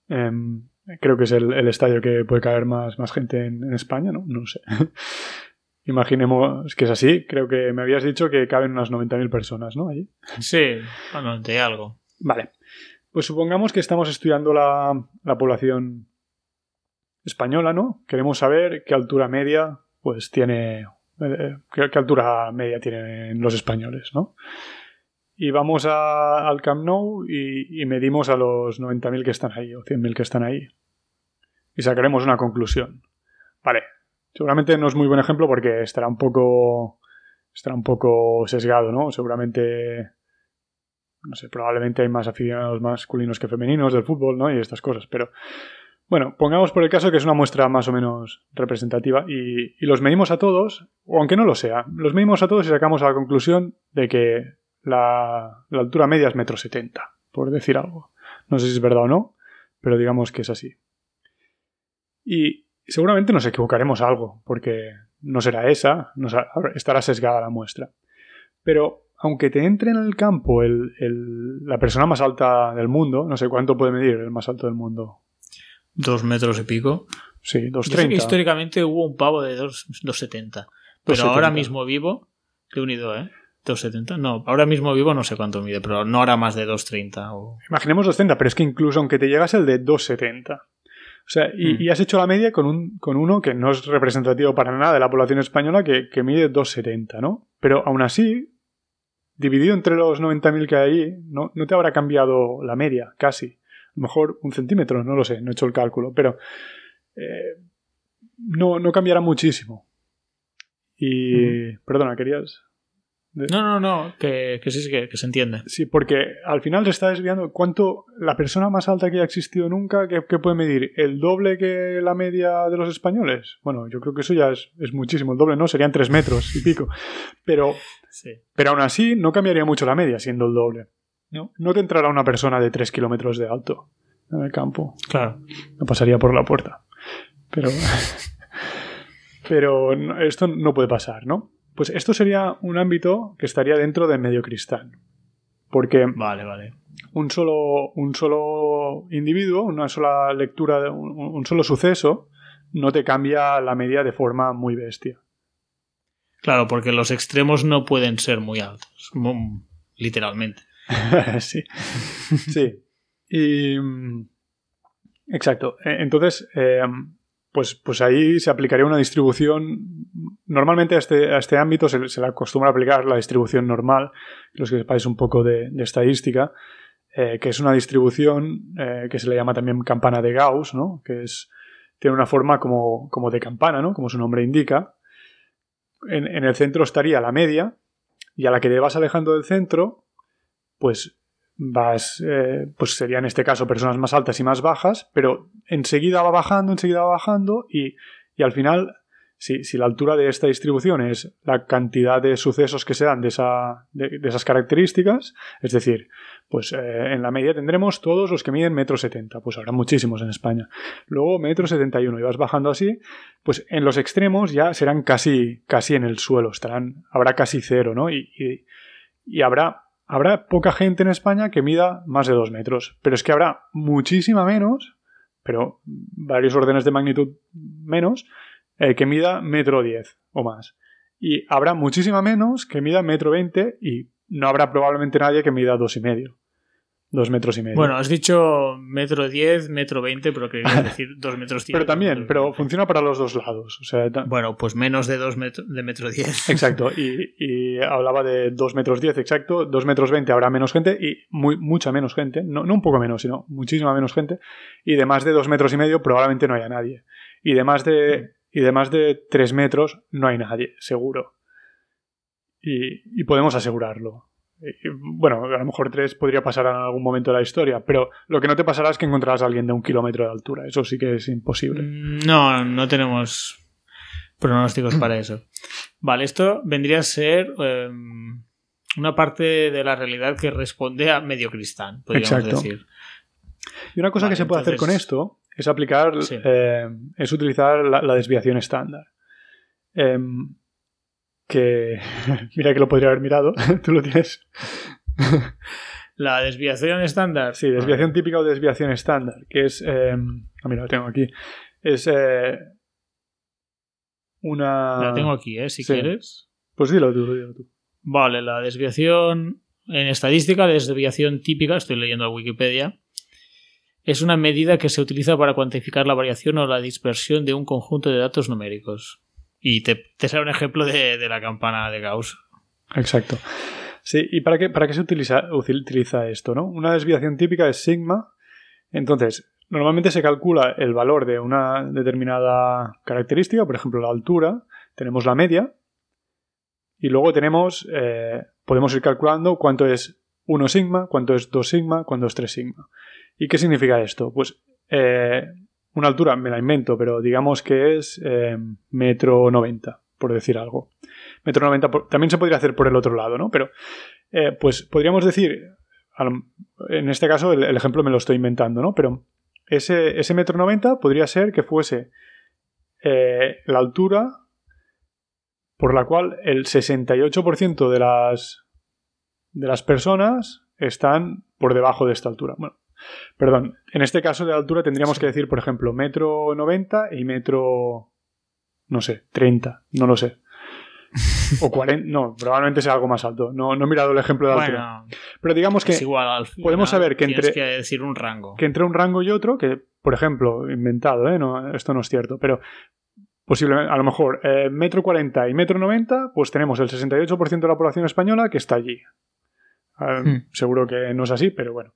Em, creo que es el, el estadio que puede caer más, más gente en, en España, ¿no? No sé. Imaginemos que es así. Creo que me habías dicho que caben unas 90.000 personas, ¿no? Allí. Sí, bueno, de algo. Vale. Pues supongamos que estamos estudiando la, la población española, ¿no? Queremos saber qué altura media, pues tiene. eh, qué, qué altura media tienen los españoles, ¿no? Y vamos a- al Camp Nou y, y medimos a los 90.000 que están ahí, o 100.000 que están ahí. Y sacaremos una conclusión. Vale. Seguramente no es muy buen ejemplo porque estará un poco. estará un poco sesgado, ¿no? Seguramente no sé, probablemente hay más aficionados masculinos que femeninos del fútbol, ¿no? Y estas cosas, pero bueno, pongamos por el caso que es una muestra más o menos representativa y, los medimos a todos, o aunque no lo sea, los medimos a todos y sacamos a la conclusión de que la, la altura media es metro setenta, por decir algo. No sé si es verdad o no, pero digamos que es así. Y seguramente nos equivocaremos algo, porque no será esa, no será- estará sesgada la muestra. Pero aunque te entre en el campo el- el- la persona más alta del mundo, no sé cuánto puede medir el más alto del mundo. Dos metros y pico. Sí, que 230. históricamente hubo un pavo de dos- 2,70. Pero 2,70. ahora mismo vivo, que unido, ¿eh? 2,70. No, ahora mismo vivo no sé cuánto mide, pero no hará más de 2,30. O... Imaginemos 230, pero es que incluso aunque te llegas el de 270. O sea, y, Mm. y has hecho la media con, un, con uno que no es representativo para nada de la población española que, que mide 270, ¿no? Pero aún así, dividido entre los 90.000 que hay ahí, no, no te habrá cambiado la media, casi. A lo mejor un centímetro, no lo sé, no he hecho el cálculo, pero eh, no, no cambiará muchísimo. Y, perdona, querías... No, no, no, que, que sí, que, que se entiende. Sí, porque al final se está desviando cuánto la persona más alta que haya existido nunca, que, que puede medir el doble que la media de los españoles. Bueno, yo creo que eso ya es, es muchísimo, el doble no, serían tres metros y pico. Pero, Sí. pero aún así no cambiaría mucho la media siendo el doble. No, no te entrará una persona de tres kilómetros de alto en el campo. Claro. No pasaría por la puerta. Pero, pero esto no puede pasar, ¿no? Pues esto sería un ámbito que estaría dentro de medio cristán. Porque Vale, vale. un solo, un solo individuo, una sola lectura, un, un solo suceso, no te cambia la media de forma muy bestia. Claro, porque los extremos no pueden ser muy altos. Literalmente. sí. Sí. Y. mm, Exacto. Eh, Entonces, eh, pues, pues ahí se aplicaría una distribución. Normalmente a este, a este ámbito se, le acostumbra aplicar la distribución normal, los que sepáis un poco de, estadística, eh, que es una distribución eh, que se le llama también campana de Gauss, ¿no? que es, tiene una forma como, como de campana, ¿no? como su nombre indica. En, en el centro estaría la media, y a la que te vas alejando del centro, pues vas, eh, pues sería en este caso personas más altas y más bajas, pero enseguida va bajando, enseguida va bajando y, al final, si, si, la altura de esta distribución es la cantidad de sucesos que se dan de, esa, de, esas características, es decir, pues eh, en la media tendremos todos los que miden metro setenta, pues habrá muchísimos en España. Luego metro setenta y uno y vas bajando así, pues en los extremos ya serán casi, casi en el suelo, estarán, habrá casi cero, ¿no? y, y habrá habrá poca gente en España que mida más de dos metros, pero es que habrá muchísima menos, pero varios órdenes de magnitud menos, eh, que mida metro diez o más. Y habrá muchísima menos que mida metro veinte y no habrá probablemente nadie que mida dos y medio. Dos metros y medio. Bueno, has dicho metro diez, metro veinte, pero querías decir dos metros diez. pero también, pero funciona para los dos lados. O sea, bueno, pues menos de dos metros de metro diez. Exacto, y, hablaba de dos metros diez, exacto. Dos metros veinte habrá menos gente y muy, mucha menos gente. No, no un poco menos, sino muchísima menos gente. Y de más de dos metros y medio probablemente no haya nadie. Y de más de, y de, más de tres metros no hay nadie, seguro. y podemos asegurarlo. Eh, bueno, a lo mejor tres podría pasar en algún momento de la historia, pero lo que no te pasará es que encontrarás a alguien de un kilómetro de altura. Eso sí que es imposible. Mm, no, no tenemos pronósticos para eso. Vale, esto vendría a ser em, una parte de la realidad que responde a medio cristal, podríamos decir. Y una cosa que se puede hacer con esto es aplicar, eh, es utilizar la, desviación estándar. Em, que mira que lo podría haber mirado, tú lo tienes. La desviación estándar. Sí, desviación típica o desviación estándar, que es... Eh, mira, lo tengo aquí. Es eh, una... La tengo aquí, ¿eh? Si quieres. Pues dilo tú, dilo tú. Vale, la desviación en estadística, desviación típica, estoy leyendo a Wikipedia, es una medida que se utiliza para cuantificar la variación o la dispersión de un conjunto de datos numéricos. Y te, te sale un ejemplo de, la campana de Gauss. Exacto. Sí, ¿y para qué, para qué se utiliza, utiliza esto? ¿no? Una desviación típica es sigma. Entonces, normalmente se calcula el valor de una determinada característica, por ejemplo, la altura, tenemos la media, y luego tenemos, eh, podemos ir calculando cuánto es 1 sigma, cuánto es 2 sigma, cuánto es 3 sigma. ¿Y qué significa esto? Pues eh, una altura, me la invento, pero digamos que es eh, metro noventa, por decir algo. Metro noventa, también se podría hacer por el otro lado, ¿no? Pero, eh, pues podríamos decir, en este caso el, ejemplo me lo estoy inventando, ¿no? Pero ese, ese metro noventa podría ser que fuese eh, la altura por la cual el 68% de las, de las personas están por debajo de esta altura. Bueno, Perdón, en este caso de altura tendríamos que decir, por ejemplo, metro 90 y metro, no sé, 30, no lo sé. o 40, no, probablemente sea algo más alto. No, no he mirado el ejemplo de altura. Pero digamos que igual, podemos saber que entre, que decir un rango. que entre un rango y otro, que por ejemplo, inventado, ¿eh? no, esto no es cierto, pero posiblemente, a lo mejor, eh, metro 40 y metro 90, pues tenemos el 68% de la población española que está allí. Ah, hmm. Seguro que no es así, pero bueno,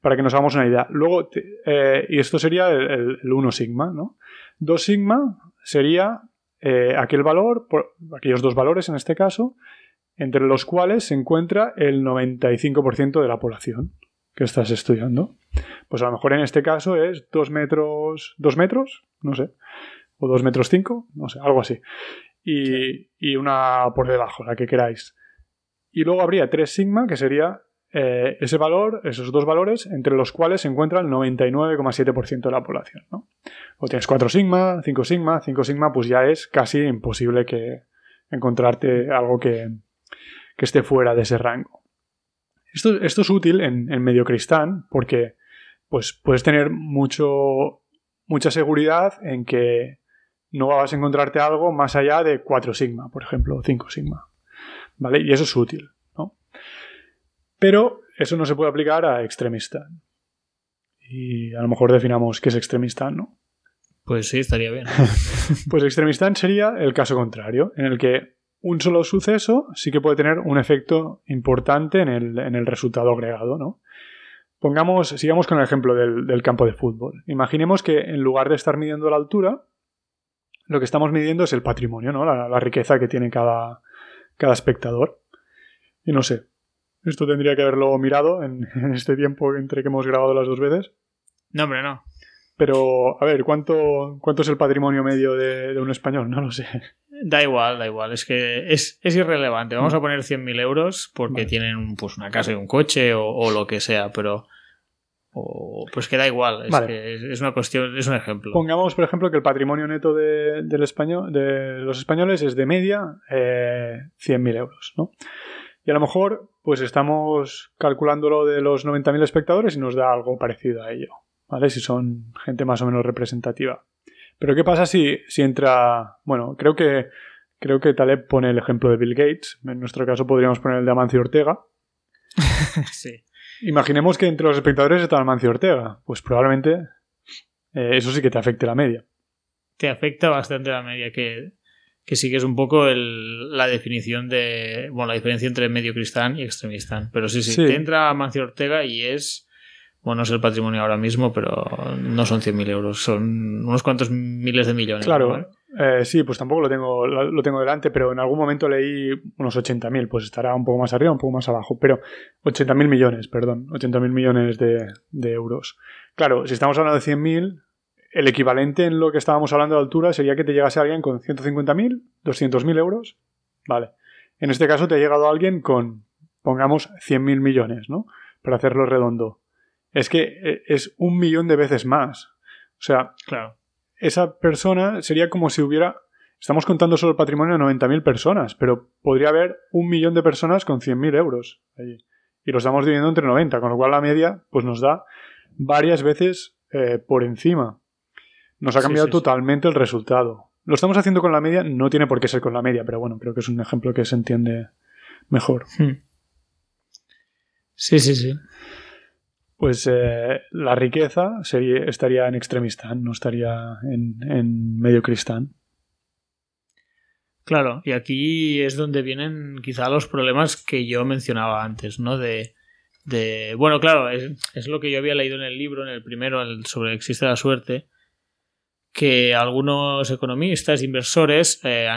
para que nos hagamos una idea. Luego, eh, y esto sería el, 1 sigma, ¿no? 2 sigma sería eh, aquel valor, por, aquellos dos valores en este caso, entre los cuales se encuentra el 95% de la población que estás estudiando. Pues a lo mejor en este caso es 2 metros, 2 metros, no sé, o 2 metros 5, no sé, algo así. Y, y una por debajo, la que queráis. Y luego habría 3 sigma, que sería eh, ese valor, esos dos valores, entre los cuales se encuentra el 99,7% de la población. ¿no? O tienes 4 sigma, 5 sigma, 5 sigma, pues ya es casi imposible que encontrarte algo que, esté fuera de ese rango. Esto, esto es útil en, medio cristán porque pues, puedes tener mucho, mucha seguridad en que no vas a encontrarte algo más allá de 4 sigma, por ejemplo, o 5 sigma. ¿Vale? Y eso es útil, ¿no? Pero eso no se puede aplicar a extremista. Y a lo mejor definamos qué es extremista, ¿no? Pues sí, estaría bien. pues Extremistán sería el caso contrario, en el que un solo suceso sí que puede tener un efecto importante en el, en el resultado agregado, ¿no? Pongamos, sigamos con el ejemplo del, campo de fútbol. Imaginemos que en lugar de estar midiendo la altura, lo que estamos midiendo es el patrimonio, ¿no? La, riqueza que tiene cada, cada espectador. Y no sé, esto tendría que haberlo mirado en, este tiempo entre que hemos grabado las dos veces. No, hombre, no. Pero, a ver, ¿cuánto, cuánto es el patrimonio medio de, un español? No lo sé. Da igual, da igual. Es que es, irrelevante. Vamos a poner 100.000 euros porque tienen pues, una casa y un coche o lo que sea, pero o, pues que da igual, es, una cuestión, es un ejemplo. Pongamos, por ejemplo, que el patrimonio neto de, del español, de los españoles es de media eh, 100.000 euros, ¿no? Y a lo mejor, pues estamos calculándolo de los 90.000 espectadores y nos da algo parecido a ello, ¿vale? Si son gente más o menos representativa. Pero ¿qué pasa si, si entra... Bueno, creo que, creo que Taleb pone el ejemplo de Bill Gates. En nuestro caso podríamos poner el de Amancio Ortega. sí. Imaginemos que entre los espectadores está Almancio Ortega. Pues probablemente eh, eso sí que te afecte la media. Te afecta bastante la media, que, que sí que es un poco la definición de. Bueno, la diferencia entre medio cristán y extremistán. Pero sí, sí, te entra Almancio Ortega y es. Bueno, es el patrimonio ahora mismo, pero no son 100.000 euros, son unos cuantos miles de millones. Claro, eh, sí, pues tampoco lo tengo, lo, tengo delante, pero en algún momento leí unos 80.000, pues estará un poco más arriba, un poco más abajo, pero 80.000 millones, perdón, 80.000 millones de, euros. Claro, si estamos hablando de 100.000, el equivalente en lo que estábamos hablando de altura sería que te llegase alguien con 150.000, 200.000 euros. Vale. En este caso te ha llegado alguien con, pongamos, 100.000 millones, ¿no? Para hacerlo redondo. Es que eh, es un millón de veces más. O sea, claro esa persona sería como si hubiera... Estamos contando solo el patrimonio de 90.000 personas, pero podría haber un millón de personas con 100.000 euros allí. Y lo estamos dividiendo entre 90, con lo cual la media pues nos da varias veces eh, por encima. Nos ha cambiado totalmente el resultado. Lo estamos haciendo con la media, no tiene por qué ser con la media, pero bueno, creo que es un ejemplo que se entiende mejor. Hmm. Sí, sí, sí pues eh, la riqueza sería, estaría en extremistán, no estaría en, medio cristán. Claro, y aquí es donde vienen quizá los problemas que yo mencionaba antes, ¿no? De, de bueno, claro, es, lo que yo había leído en el libro, en el primero, el, sobre Existe la suerte, que algunos economistas, inversores, eh,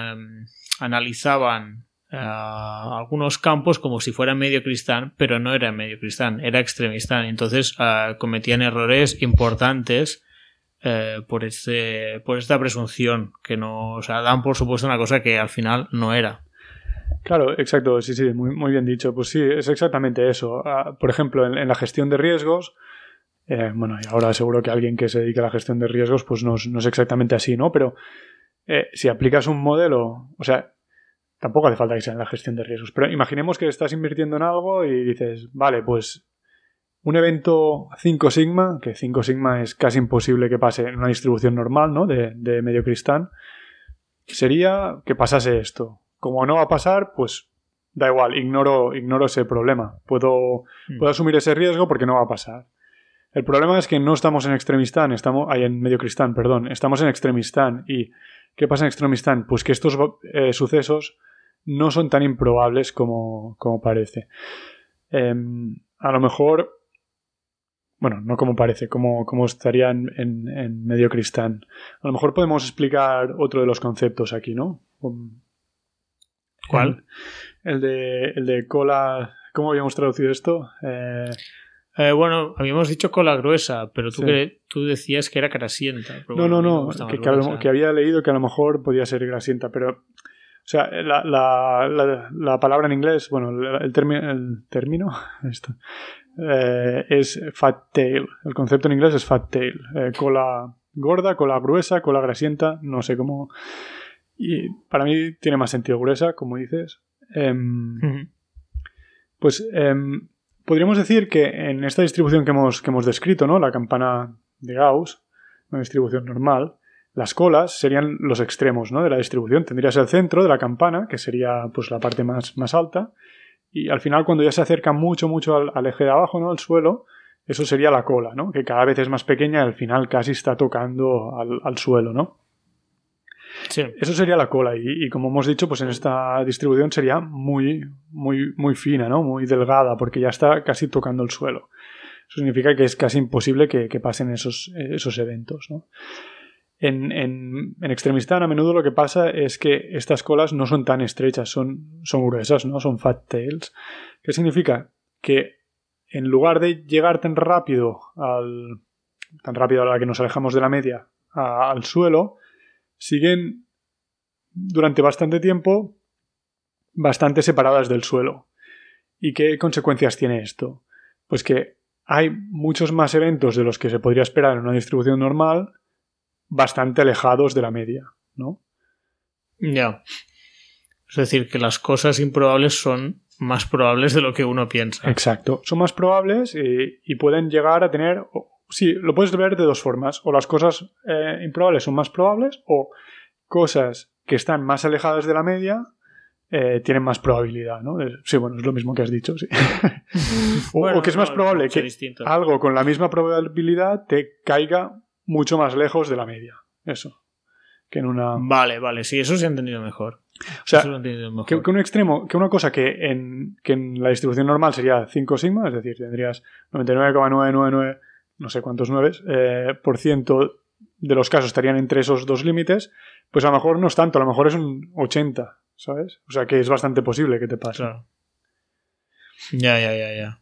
analizaban algunos campos como si fuera medio cristán, pero no era medio cristán, era extremistán. Entonces cometían errores importantes eh, por, este, por esta presunción, que no, o sea, dan por supuesto una cosa que al final no era. Claro, exacto, sí, sí, muy, muy bien dicho. Pues sí, es exactamente eso. Ah, por ejemplo, en, la gestión de riesgos, eh, bueno, y ahora seguro que alguien que se dedique a la gestión de riesgos, pues no, no es exactamente así, ¿no? Pero eh, si aplicas un modelo, o sea, Tampoco hace falta que sea en la gestión de riesgos. Pero imaginemos que estás invirtiendo en algo y dices, vale, pues un evento 5 sigma, que 5 sigma es casi imposible que pase en una distribución normal, ¿no? De, medio cristal, sería que pasase esto. Como no va a pasar, pues da igual, ignoro, ignoro ese problema. Puedo, hmm. puedo asumir ese riesgo porque no va a pasar. El problema es que no estamos en extremistán, estamos ahí en medio cristán, perdón, estamos en extremistán. ¿Y qué pasa en extremistán? Pues que estos eh, sucesos no son tan improbables como, parece. Em, a lo mejor, bueno, no como parece, como, como estarían en, medio cristán. A lo mejor podemos explicar otro de los conceptos aquí, ¿no? ¿Cuál? El, de, el de cola. ¿Cómo habíamos traducido esto? Eh, eh, bueno, habíamos dicho cola gruesa, pero tú, que, tú decías que era grasienta. No, no, no, que, que, había leído que a lo mejor podía ser grasienta, pero sea, la, la, la, palabra en inglés, bueno, el, el término esto, eh, es fat tail. El concepto en inglés es fat tail. Eh, cola gorda, cola gruesa, cola grasienta, no sé cómo. Y para mí tiene más sentido gruesa, como dices. Em, pues em, podríamos decir que en esta distribución que hemos, que hemos descrito, ¿no? La campana de Gauss, una distribución normal, las colas serían los extremos ¿no? de la distribución. Tendrías el centro de la campana, que sería pues, la parte más, más alta, y al final cuando ya se acerca mucho, mucho al, eje de abajo, ¿no? al suelo, Eso sería la cola, ¿no? Que cada vez es más pequeña y al final casi está tocando al, suelo, ¿no? Sí. Eso sería la cola y, como hemos dicho, pues en esta distribución sería muy, muy, muy fina, ¿no? Muy delgada porque ya está casi tocando el suelo. Eso significa que es casi imposible que, pasen esos, esos eventos, ¿no? En, en, Extremistán a menudo lo que pasa es que estas colas no son tan estrechas, son, son gruesas, ¿no? Son fat tails. ¿Qué significa? Que en lugar de llegar tan rápido al tan rápido a la que nos alejamos de la media al suelo, siguen durante bastante tiempo bastante separadas del suelo. ¿Y qué consecuencias tiene esto? Pues que hay muchos más eventos de los que se podría esperar en una distribución normal bastante alejados de la media, ¿no? Ya. Es decir, que las cosas improbables son más probables de lo que uno piensa. Exacto. Son más probables y, pueden llegar a tener. Sí, lo puedes ver de dos formas. O las cosas eh, improbables son más probables, o cosas que están más alejadas de la media eh, tienen más probabilidad, ¿no? Sí, bueno, es lo mismo que has dicho, sí. o, que es más probable que algo con la misma probabilidad te caiga mucho más lejos de la media. Eso. Que en una. Vale, vale, sí, eso se ha entendido mejor. O sea, que, un extremo, que una cosa que en, que en la distribución normal sería 5 sigma, es decir, tendrías 99,999, no sé cuántos 9, eh, por ciento de los casos estarían entre esos dos límites, pues a lo mejor no es tanto, a lo mejor es un 80, ¿sabes? O sea que es bastante posible que te pase. Ya, ya, ya, ya.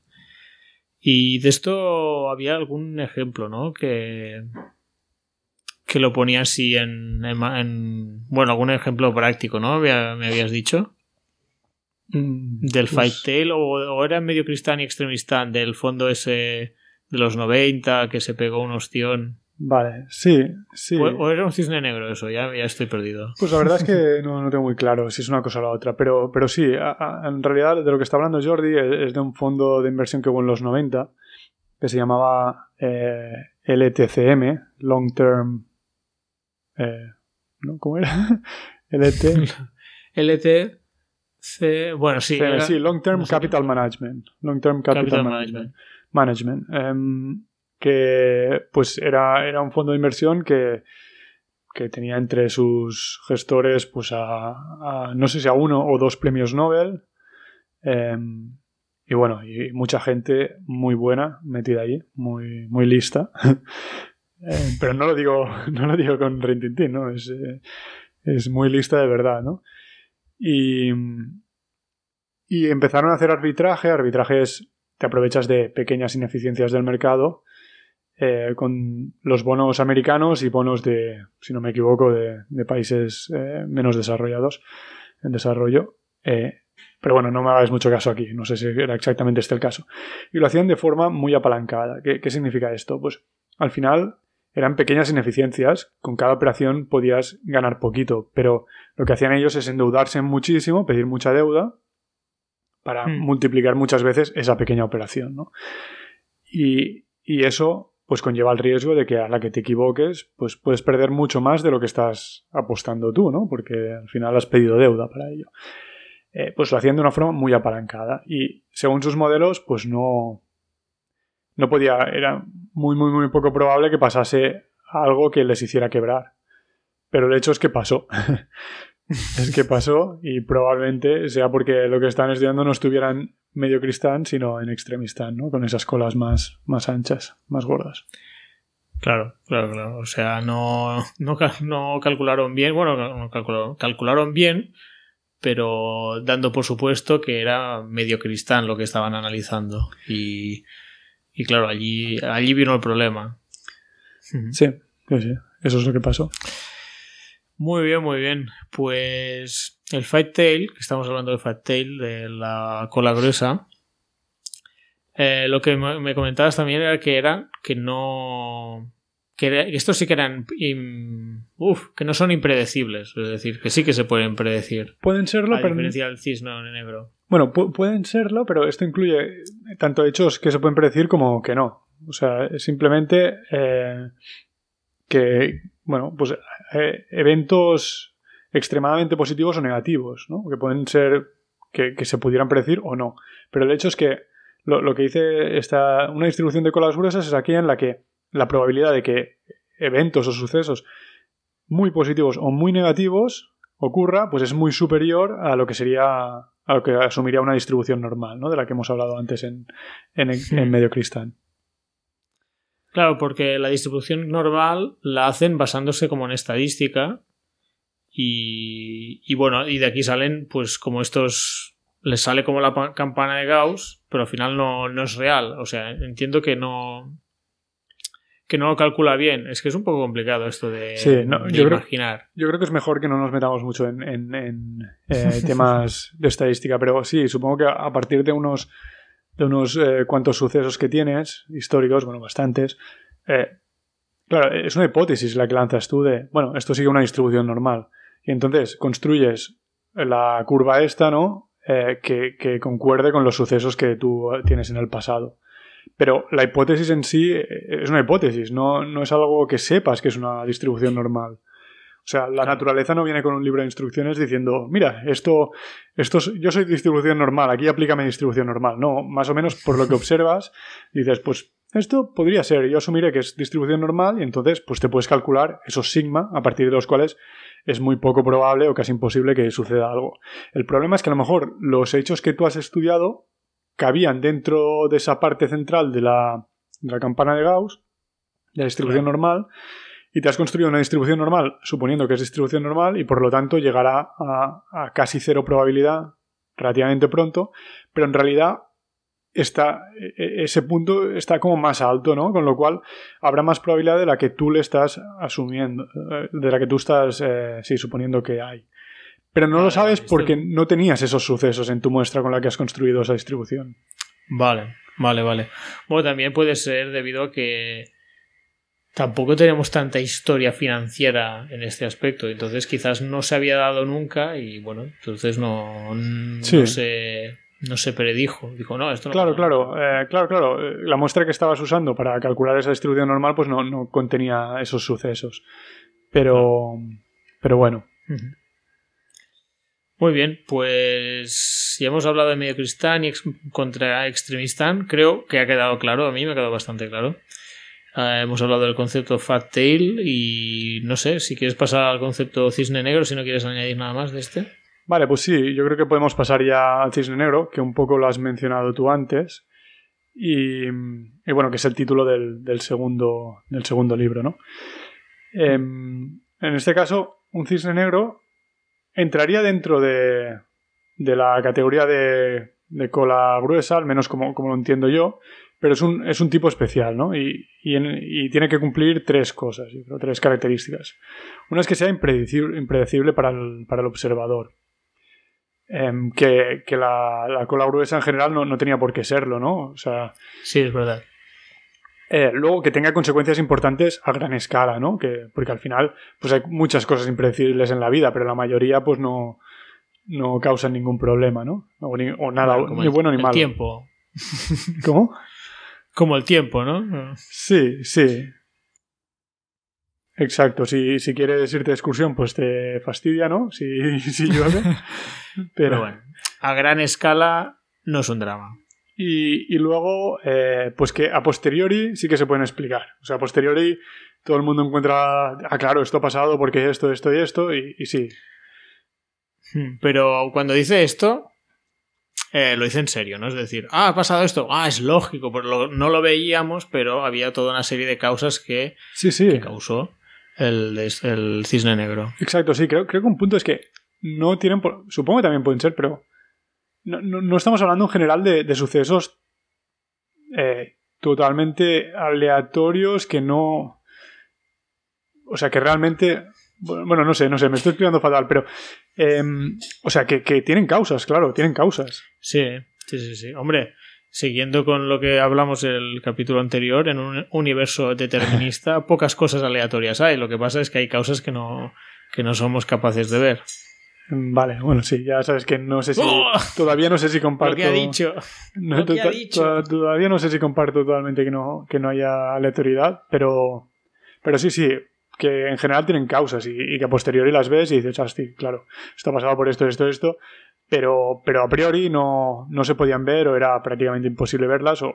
Y de esto había algún ejemplo, ¿no? Que, que lo ponía así en, bueno, algún ejemplo práctico, ¿no? Me habías dicho. Mm, del Fight pues Tail o, era medio cristán y extremistán del fondo ese de los 90 que se pegó un ostión. Vale, sí, sí. O, era un cisne negro eso, ya, ya estoy perdido. Pues la verdad es que no, no, tengo muy claro si es una cosa o la otra, pero, pero sí, en realidad de lo que está hablando Jordi es, de un fondo de inversión que hubo en los 90 que se llamaba eh, LTCM, Long Term eh, ¿no? ¿Cómo era? LT. LT. Bueno, sí. sí, Long Term Capital Management. Long Term Capital, Management. Management. Em, que pues era, era un fondo de inversión que, que tenía entre sus gestores pues a, no sé si a uno o dos premios Nobel. Em, y bueno, y mucha gente muy buena metida ahí, muy, muy lista. Eh, pero no lo digo, no lo digo con rintintín, ¿no? Es, eh, es muy lista de verdad, ¿no? Y, y empezaron a hacer arbitraje. Arbitraje es, te aprovechas de pequeñas ineficiencias del mercado eh, con los bonos americanos y bonos de, si no me equivoco, de, países menos desarrollados en desarrollo. pero bueno, no me hagáis mucho caso aquí, no sé si era exactamente este el caso. Y lo hacían de forma muy apalancada. ¿Qué, qué significa esto? Pues al final eran pequeñas ineficiencias, con cada operación podías ganar poquito, pero lo que hacían ellos es endeudarse muchísimo, pedir mucha deuda para hmm. multiplicar muchas veces esa pequeña operación, ¿no? Y, eso pues conlleva el riesgo de que a la que te equivoques, pues puedes perder mucho más de lo que estás apostando tú, ¿no? Porque al final has pedido deuda para ello. Eh, pues lo hacían de una forma muy apalancada y según sus modelos, pues no, no podía, era muy, muy, muy poco probable que pasase algo que les hiciera quebrar. Pero el hecho es que pasó. es que pasó y probablemente sea porque lo que están estudiando no estuviera en medio cristán, sino en extremistán, ¿no? Con esas colas más, más anchas, más gordas. Claro, claro, claro. O sea, no, no, no calcularon bien, bueno, no calcularon, calcularon bien, pero dando por supuesto que era medio cristán lo que estaban analizando. Y y claro, allí, allí vino el problema. Sí, sí, eso es lo que pasó. Muy bien, muy bien. Pues el Fight Tail, que estamos hablando de Fight Tail, de la cola gruesa, eh, lo que me comentabas también era que era que no. que estos sí que eran. uf, que no son impredecibles. Es decir, que sí que se pueden predecir. Pueden serlo, a pero. diferencia del cisne negro. Bueno, pueden serlo, pero esto incluye tanto hechos que se pueden predecir como que no. O sea, simplemente eh, que, bueno, pues eh, eventos extremadamente positivos o negativos, ¿no? Que pueden ser que, se pudieran predecir o no. Pero el hecho es que lo, que dice esta, una distribución de colas gruesas es aquí en la que la probabilidad de que eventos o sucesos muy positivos o muy negativos ocurra, pues es muy superior a lo que sería a lo que asumiría una distribución normal, ¿no? De la que hemos hablado antes en, en, en medio cristal. Claro, porque la distribución normal la hacen basándose como en estadística y, y bueno, y de aquí salen pues como estos les sale como la campana de Gauss, pero al final no, no es real. O sea, entiendo que no que no lo calcula bien. Es que es un poco complicado esto de, imaginar. yo creo que es mejor que no nos metamos mucho en, en, eh, temas de estadística, pero sí, supongo que a partir de unos de unos eh, cuantos sucesos que tienes, históricos, bueno, bastantes. Eh, claro, es una hipótesis la que lanzas tú de, bueno, esto sigue una distribución normal. Y entonces construyes la curva esta, ¿no? Eh, que, que, concuerde con los sucesos que tú tienes en el pasado. Pero la hipótesis en sí es una hipótesis, no, no es algo que sepas que es una distribución normal. O sea, la naturaleza no viene con un libro de instrucciones diciendo, mira, esto, esto yo soy distribución normal, aquí aplícame distribución normal. No, más o menos por lo que observas, dices, pues esto podría ser, yo asumiré que es distribución normal y entonces pues te puedes calcular esos sigma a partir de los cuales es muy poco probable o casi imposible que suceda algo. El problema es que a lo mejor los hechos que tú has estudiado cabían dentro de esa parte central de la, de la campana de Gauss, de la distribución normal, y te has construido una distribución normal, suponiendo que es distribución normal, y por lo tanto llegará a, casi cero probabilidad relativamente pronto, pero en realidad está, e, e, ese punto está como más alto, ¿no? Con lo cual habrá más probabilidad de la que tú le estás asumiendo, eh, de la que tú estás, eh, sí, suponiendo que hay. Pero no lo sabes porque no tenías esos sucesos en tu muestra con la que has construido esa distribución. Vale, vale, vale. Bueno, también puede ser debido a que tampoco tenemos tanta historia financiera en este aspecto, entonces quizás no se había dado nunca y bueno, entonces no, no se no se predijo. Dijo, no, esto no Claro, claro, eh, claro, claro. La muestra que estabas usando para calcular esa distribución normal, pues no, no contenía esos sucesos. Pero, pero bueno. Muy bien, pues ya hemos hablado de Mediocristán y contra Extremistán. Creo que ha quedado claro, a mí me ha quedado bastante claro. Ah, hemos hablado del concepto Fat Tail y no sé si quieres pasar al concepto cisne negro, si no quieres añadir nada más de este. Vale, pues sí, yo creo que podemos pasar ya al cisne negro, que un poco lo has mencionado tú antes. Y, bueno, que es el título del, segundo, del segundo libro, ¿no? Em, en este caso, un cisne negro entraría dentro de, de la categoría de, de, cola gruesa, al menos como, como lo entiendo yo, pero es un, es un tipo especial, ¿no? Y, y, tiene que cumplir tres cosas, tres características. Una es que sea impredecible, impredecible para, el, para el observador. Em, que, que la, la, cola gruesa en general no, no, tenía por qué serlo, ¿no? O sea, sí, es verdad. Eh, luego que tenga consecuencias importantes a gran escala, ¿no? Que, porque al final, pues hay muchas cosas impredecibles en la vida, pero la mayoría, pues no, no causan ningún problema, ¿no? O, nada, ni bueno ni malo. tiempo. ¿Cómo? Como el tiempo, ¿no? Sí, sí. Exacto, si, si quieres irte de excursión, pues te fastidia, ¿no? Si, si llueve. Pero... bueno, a gran escala no es un drama. Y, y luego, eh, pues que a posteriori sí que se pueden explicar. O sea, a posteriori todo el mundo encuentra, ah, claro, esto ha pasado porque esto, esto y esto, y, y sí. Hmm, pero cuando dice esto, eh, lo hice en serio, ¿no? Es decir, ah, ha pasado esto, ah, es lógico, porque no lo veíamos, pero había toda una serie de causas que, sí, sí. causó el, el, cisne negro. Exacto, sí, creo, creo que un punto es que no tienen, supongo que también pueden ser, pero no, no, estamos hablando en general de, sucesos eh, totalmente aleatorios que no... O sea, que realmente bueno, no sé, no sé, me estoy explicando fatal, pero. Em, o sea, que, tienen causas, claro, tienen causas. Sí, sí, sí, sí. Hombre, siguiendo con lo que hablamos en el capítulo anterior, en un universo determinista, pocas cosas aleatorias hay. Lo que pasa es que hay causas que no, que no somos capaces de ver. Vale, bueno, sí, ya sabes que no sé si. ¡Oh! Todavía no sé si comparto. Lo que ha dicho. ha dicho. Todavía no sé si comparto totalmente que no, que no haya aleatoriedad, pero. Pero sí, sí, que en general tienen causas y, que a posteriori las ves y dices, ah, sí, claro, esto ha pasado por esto, esto, esto, pero, pero a priori no, no se podían ver o era prácticamente imposible verlas o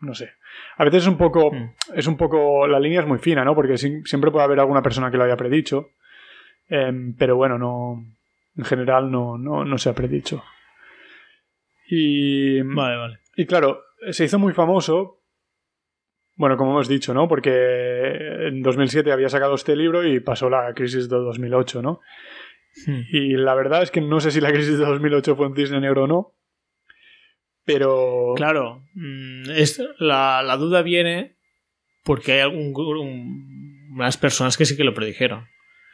no sé. A veces es un poco, Mm. es un poco, la línea es muy fina, ¿no? Porque si- siempre puede haber alguna persona que lo haya predicho, Em, pero bueno, no, en general no, no, no se ha predicho. Y, Vale, vale. y claro, se hizo muy famoso, bueno, como hemos dicho, ¿no? Porque en 2007 había sacado este libro y pasó la crisis de 2008, ¿no? Hmm. Y la verdad es que no sé si la crisis de 2008 fue un cisne negro o no, pero... Claro, mm, es- la, la duda viene porque hay algún, un- unas personas que sí que lo predijeron.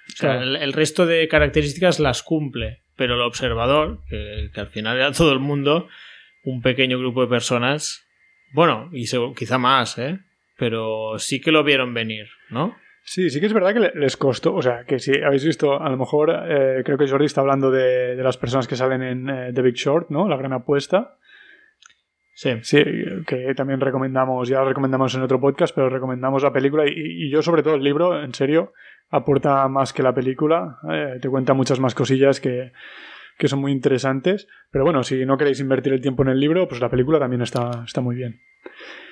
O sea, Claro. el, el resto de características las cumple, pero el observador, que, que al final era todo el mundo, un pequeño grupo de personas, bueno, y quizá más, ¿eh? Pero sí que lo vieron venir, ¿no? Sí, sí que es verdad que le- les costó, o sea, que si habéis visto, a lo mejor eh, creo que Jordi está hablando de, de las personas que salen en eh, The Big Short, ¿no? La gran apuesta. Sí. Sí, que también recomendamos, ya lo recomendamos en otro podcast, pero recomendamos la película y, y yo sobre todo el libro, en serio, aporta más que la película, eh, te cuenta muchas más cosillas que, que son muy interesantes, pero bueno, si no queréis invertir el tiempo en el libro, pues la película también está, está muy bien.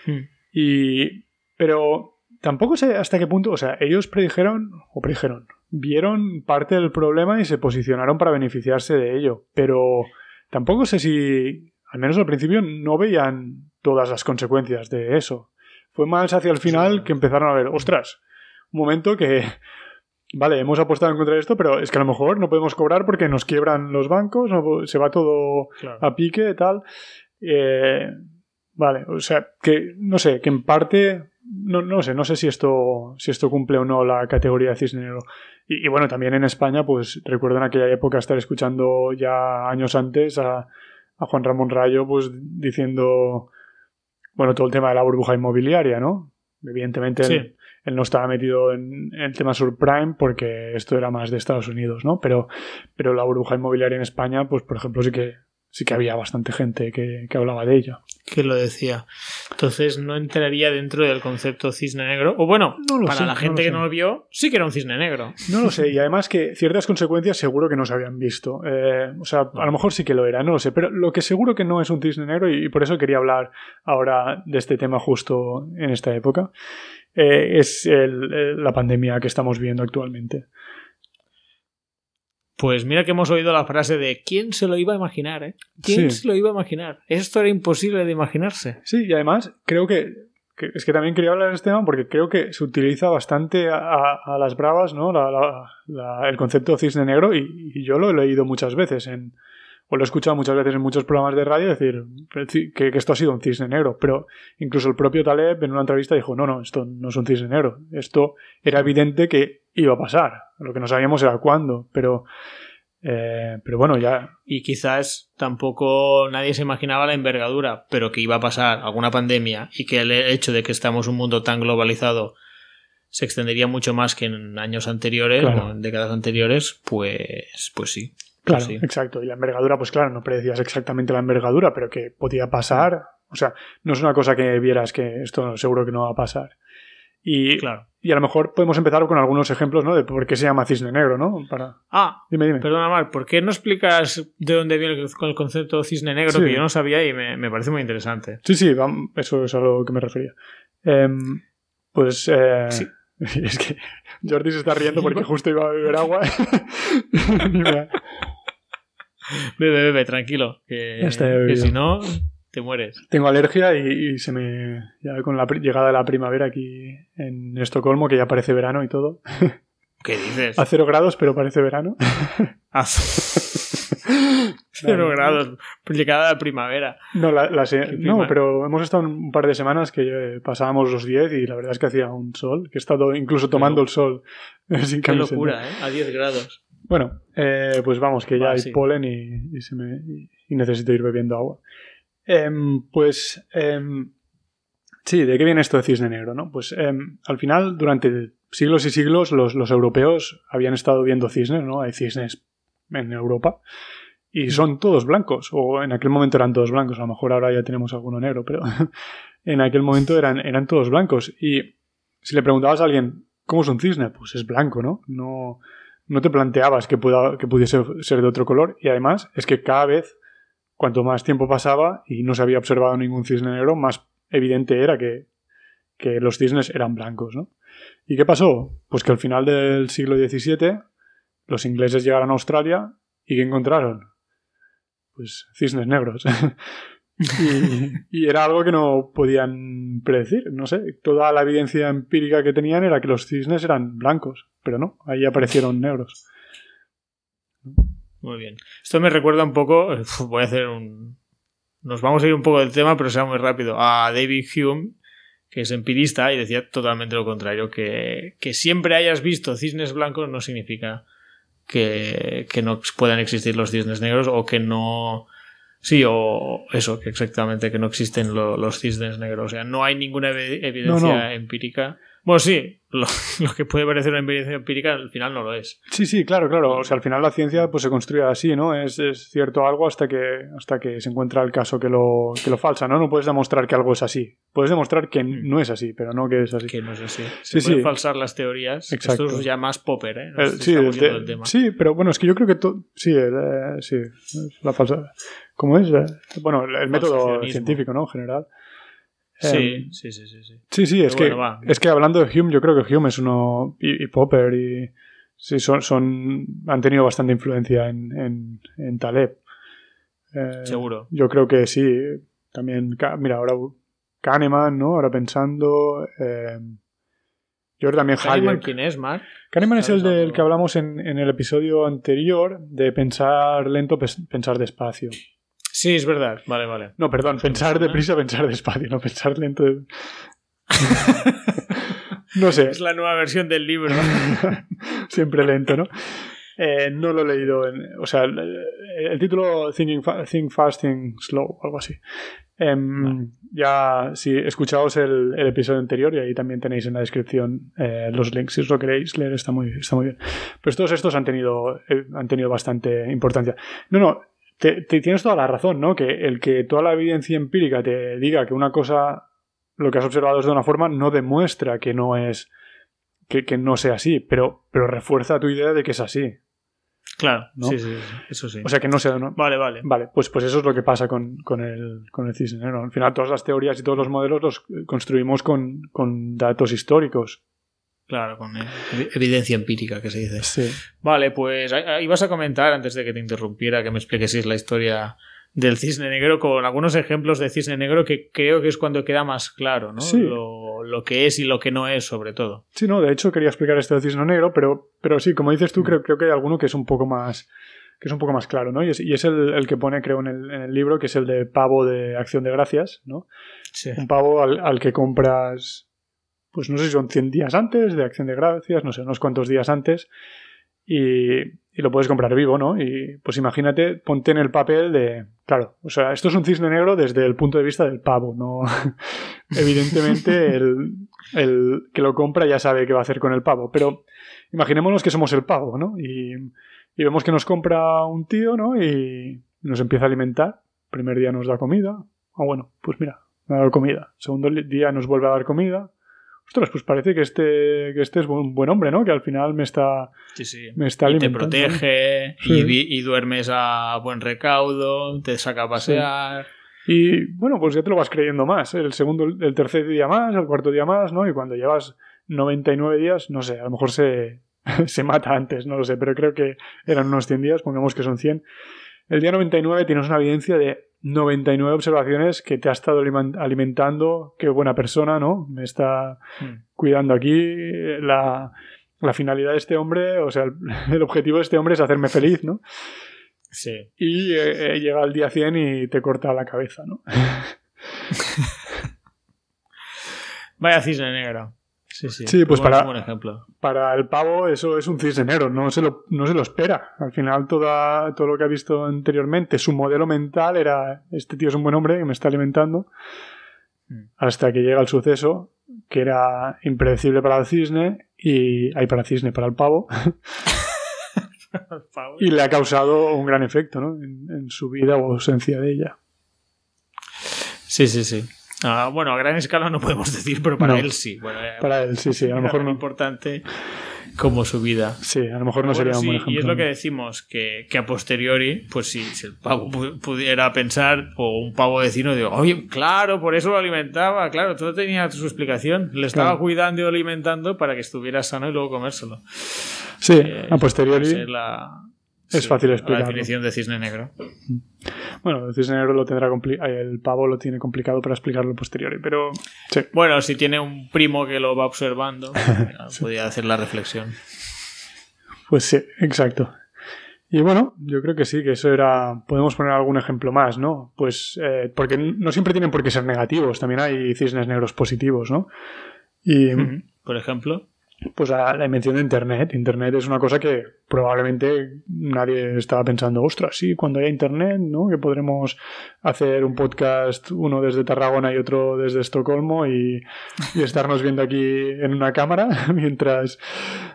Hmm. Y, pero tampoco sé hasta qué punto, o sea, ellos predijeron, o predijeron, vieron parte del problema y se posicionaron para beneficiarse de ello, pero tampoco sé si, al menos al principio, no veían todas las consecuencias de eso. Fue más hacia el final que empezaron a ver, ostras, un momento que, vale, hemos apostado en contra de esto, pero es que a lo mejor no podemos cobrar porque nos quiebran los bancos, no- se va todo Claro. a pique, tal. Eh, vale, o sea, que no sé, que en parte, no, no sé, no sé si esto, si esto cumple o no la categoría de cisne negro. Y, y bueno, también en España, pues recuerdo en aquella época estar escuchando ya años antes a, a Juan Ramón Rayo, pues diciendo, bueno, todo el tema de la burbuja inmobiliaria, ¿no? Evidentemente Sí. Él, no estaba metido en, el tema subprime porque esto era más de Estados Unidos, ¿no? Pero, pero la burbuja inmobiliaria en España, pues por ejemplo, sí que, sí que había bastante gente que, que hablaba de ella. que lo decía. Entonces no entraría dentro del concepto cisne negro. O bueno, No para sé, la gente que sé. no lo vio, sí que era un cisne negro. No lo sé, y además que ciertas consecuencias seguro que no se habían visto. Eh, o sea, a lo mejor sí que lo era, no lo sé, pero lo que seguro que no es un cisne negro, y, y por eso quería hablar ahora de este tema justo en esta época, eh, es el- el- la pandemia que estamos viendo actualmente. Pues mira que hemos oído la frase de ¿quién se lo iba a imaginar? Eh? ¿Quién Sí. se lo iba a imaginar? Esto era imposible de imaginarse. Sí, y además creo que, que- es que también quería hablar de este tema porque creo que se utiliza bastante a, a- a las bravas, ¿no? La- la- la- el concepto de cisne negro y, y yo lo he leído muchas veces en, o lo he escuchado muchas veces en muchos programas de radio decir que, que esto ha sido un cisne negro, pero incluso el propio Taleb en una entrevista dijo, no, no, esto no es un cisne negro, esto era evidente que iba a pasar, lo que no sabíamos era cuándo, pero, eh, pero bueno, ya, Y quizás tampoco nadie se imaginaba la envergadura, pero que iba a pasar alguna pandemia y que el hecho de que estamos en un mundo tan globalizado se extendería mucho más que en años anteriores Claro. o en décadas anteriores, pues, pues sí. Claro, Sí. exacto. Y la envergadura, pues claro, no predecías exactamente la envergadura, pero que podía pasar. O sea, no es una cosa que vieras que esto seguro que no va a pasar. Y, Claro. y a lo mejor podemos empezar con algunos ejemplos, ¿no? De por qué se llama cisne negro, ¿no? Para... Ah, Dime, dime. perdona, Mar, ¿por qué no explicas de dónde viene el, el concepto cisne negro Sí. que yo no sabía y me, me parece muy interesante? Sí, sí, eso es a lo que me refería. Em, pues eh, Sí. es que Jordi se está riendo porque justo iba a beber agua. Bebe, bebe, tranquilo, que, si no te mueres. Tengo alergia y, y se me. Ya con la llegada de la primavera aquí en Estocolmo, que ya parece verano y todo. ¿Qué dices? A cero grados, pero parece verano. Haz- Cero grados, llegada la primavera. No, la- la se- Qué no, pero hemos estado un par de semanas que eh, pasábamos los 10 y la verdad es que hacía un sol, que he estado incluso tomando el sol sin Qué camiseta. locura, ¿eh? A 10 grados. Bueno, eh, pues vamos, que ya hay sí. polen y, y se me, y- y necesito ir bebiendo agua. Em, pues em, sí, ¿de qué viene esto de cisne negro? No? Pues em, al final, durante siglos y siglos, los, los europeos habían estado viendo cisnes, ¿no? Hay cisnes en Europa y son todos blancos, o en aquel momento eran todos blancos, a lo mejor ahora ya tenemos alguno negro, pero en aquel momento eran, eran todos blancos. Y si le preguntabas a alguien, ¿cómo es un cisne? Pues es blanco, ¿no? No, no te planteabas que, que pudiese ser de otro color y además es que cada vez, cuanto más tiempo pasaba y no se había observado ningún cisne negro, más evidente era que, que los cisnes eran blancos, ¿no? ¿Y qué pasó? Pues que al final del siglo XVII los ingleses llegaron a Australia y ¿qué encontraron? Pues cisnes negros. y, era algo que no podían predecir. No sé, toda la evidencia empírica que tenían era que los cisnes eran blancos, pero no, ahí aparecieron negros. Muy bien. Esto me recuerda un poco, voy a hacer un... Nos vamos a ir un poco del tema, pero sea muy rápido. A David Hume, que es empirista y decía totalmente lo contrario, que, que siempre hayas visto cisnes blancos no significa que, que no puedan existir los cisnes negros o que no Sí, o eso, que exactamente, que no existen los cisnes negros. O sea, no hay ninguna evidencia empírica. Bueno, sí, lo, que puede parecer una evidencia empírica al final no lo es. Sí, sí, claro, claro. O sea, al final la ciencia pues se construye así, ¿no? Es, cierto algo hasta que, hasta que se encuentra el caso que lo, que lo falsa, ¿no? No puedes demostrar que algo es así. Puedes demostrar que mm. no es así, pero no que es así. Que no es así. Se sí, pueden falsar las teorías. Exacto. Esto es ya más popper, ¿eh? eh sí, sí, pero bueno, es que yo creo que sí, eh, sí, la falsa ¿Cómo es? Bueno, el, método científico, ¿no? En general. Sí, sí, sí, sí, sí. Sí, sí, es, que, es que hablando de Hume, yo creo que Hume es uno. y, Popper y. Sí, son, son, han tenido bastante influencia en, en, Taleb. Eh, Seguro. Yo creo que sí. También, mira, ahora Kahneman, ¿no? Ahora pensando. Eh, yo también Kahneman, ¿quién es, Mark? Kahneman es el del que hablamos en, en, el episodio anterior de pensar lento, pensar despacio. Sí, es verdad. Vale, vale. No, perdón, pensar deprisa, pensar despacio, no pensar lento. no sé. Es la nueva versión del libro. Siempre lento, ¿no? Eh, no lo he leído. En, o sea, el, título Thinking Think Fast, Think Slow, algo así. Em, ya, si escuchaos el, el, episodio anterior y ahí también tenéis en la descripción eh, los links. Si os lo queréis leer, está muy, está muy bien. Pues todos estos han tenido, eh, han tenido bastante importancia. No, no, te, tienes toda la razón, ¿no? Que el que toda la evidencia empírica te diga que una cosa, lo que has observado es de una forma, no demuestra que no es, que, no sea así, pero, pero refuerza tu idea de que es así. Claro, ¿no? sí, sí, eso sí. O sea que no sea, ¿no? Vale, vale. Vale, pues, pues eso es lo que pasa con, el, con el cisne, ¿no? Al final todas las teorías y todos los modelos los construimos con, con datos históricos. Claro, con evidencia empírica que se dice. Sí. Vale, pues ibas a comentar antes de que te interrumpiera que me expliques la historia del cisne negro con algunos ejemplos de cisne negro que creo que es cuando queda más claro, ¿no? Sí. Lo, que es y lo que no es, sobre todo. Sí, no, de hecho quería explicar esto del cisne negro, pero, pero sí, como dices tú, mm. creo, creo que hay alguno que es un poco más que es un poco más claro, ¿no? Y es, y es el, el, que pone, creo, en el, en el, libro, que es el de pavo de acción de gracias, ¿no? Sí. Un pavo al, al que compras pues no sé si son 100 días antes de Acción de Gracias, no sé, unos cuantos días antes, y, lo puedes comprar vivo, ¿no? Y pues imagínate, ponte en el papel de, claro, o sea, esto es un cisne negro desde el punto de vista del pavo, ¿no? Evidentemente el, el, que lo compra ya sabe qué va a hacer con el pavo, pero imaginémonos que somos el pavo, ¿no? Y, y vemos que nos compra un tío, ¿no? Y nos empieza a alimentar. primer día nos da comida. Ah, bueno, pues mira, me ha dado comida. segundo día nos vuelve a dar comida ostras, pues parece que este, que este es un buen hombre, ¿no? Que al final me está, Me está y te protege y, duermes a buen recaudo, te saca a pasear. Y bueno, pues ya te lo vas creyendo más. El segundo, el tercer día más, el cuarto día más, ¿no? Y cuando llevas 99 días, no sé, a lo mejor se, se mata antes, no lo sé, pero creo que eran unos 100 días, pongamos que son 100. El día 99 tienes una evidencia de 99 observaciones que te ha estado alimentando, qué buena persona, ¿no? Me está hmm. cuidando aquí. La, finalidad de este hombre, o sea, el, objetivo de este hombre es hacerme feliz, ¿no? Sí. Y eh, eh, llega el día 100 y te corta la cabeza, ¿no? Vaya cisne negro. Sí, sí. pues para, ejemplo. para el pavo eso es un cisnero, no se lo, no se lo espera. Al final toda, todo lo que ha visto anteriormente, su modelo mental era, este tío es un buen hombre que me está alimentando, hmm. hasta que llega el suceso que era impredecible para el cisne y hay para el cisne, para el pavo. y le ha causado un gran efecto ¿no? en, en su vida o ausencia de ella. Sí, sí, sí. Bueno, a gran escala no podemos decir, pero para él sí. para él sí, sí. A lo mejor no. importante. como su vida. Sí, a lo mejor no sería un buen ejemplo. Y es lo que decimos, que, que a posteriori, pues si, si, el pavo pudiera pensar, o un pavo vecino, digo, oye, claro, por eso lo alimentaba, claro, todo tenía su explicación. Le estaba cuidando y alimentando para que estuviera sano y luego comérselo. Sí, eh, a posteriori. La, es fácil explicar. La definición de cisne negro. Bueno, el cisne negro lo tendrá el pavo lo tiene complicado para explicarlo posteriori, pero sí. Bueno, si tiene un primo que lo va observando, sí. podría hacer la reflexión. Pues sí, exacto. Y bueno, yo creo que sí, que eso era. Podemos poner algún ejemplo más, ¿no? Pues eh, porque no siempre tienen por qué ser negativos, también hay cisnes negros positivos, ¿no? Y. Por ejemplo pues a la invención de Internet. Internet es una cosa que probablemente nadie estaba pensando, ostras, sí, cuando haya Internet, ¿no? Que podremos hacer un podcast, uno desde Tarragona y otro desde Estocolmo y, y estarnos viendo aquí en una cámara mientras,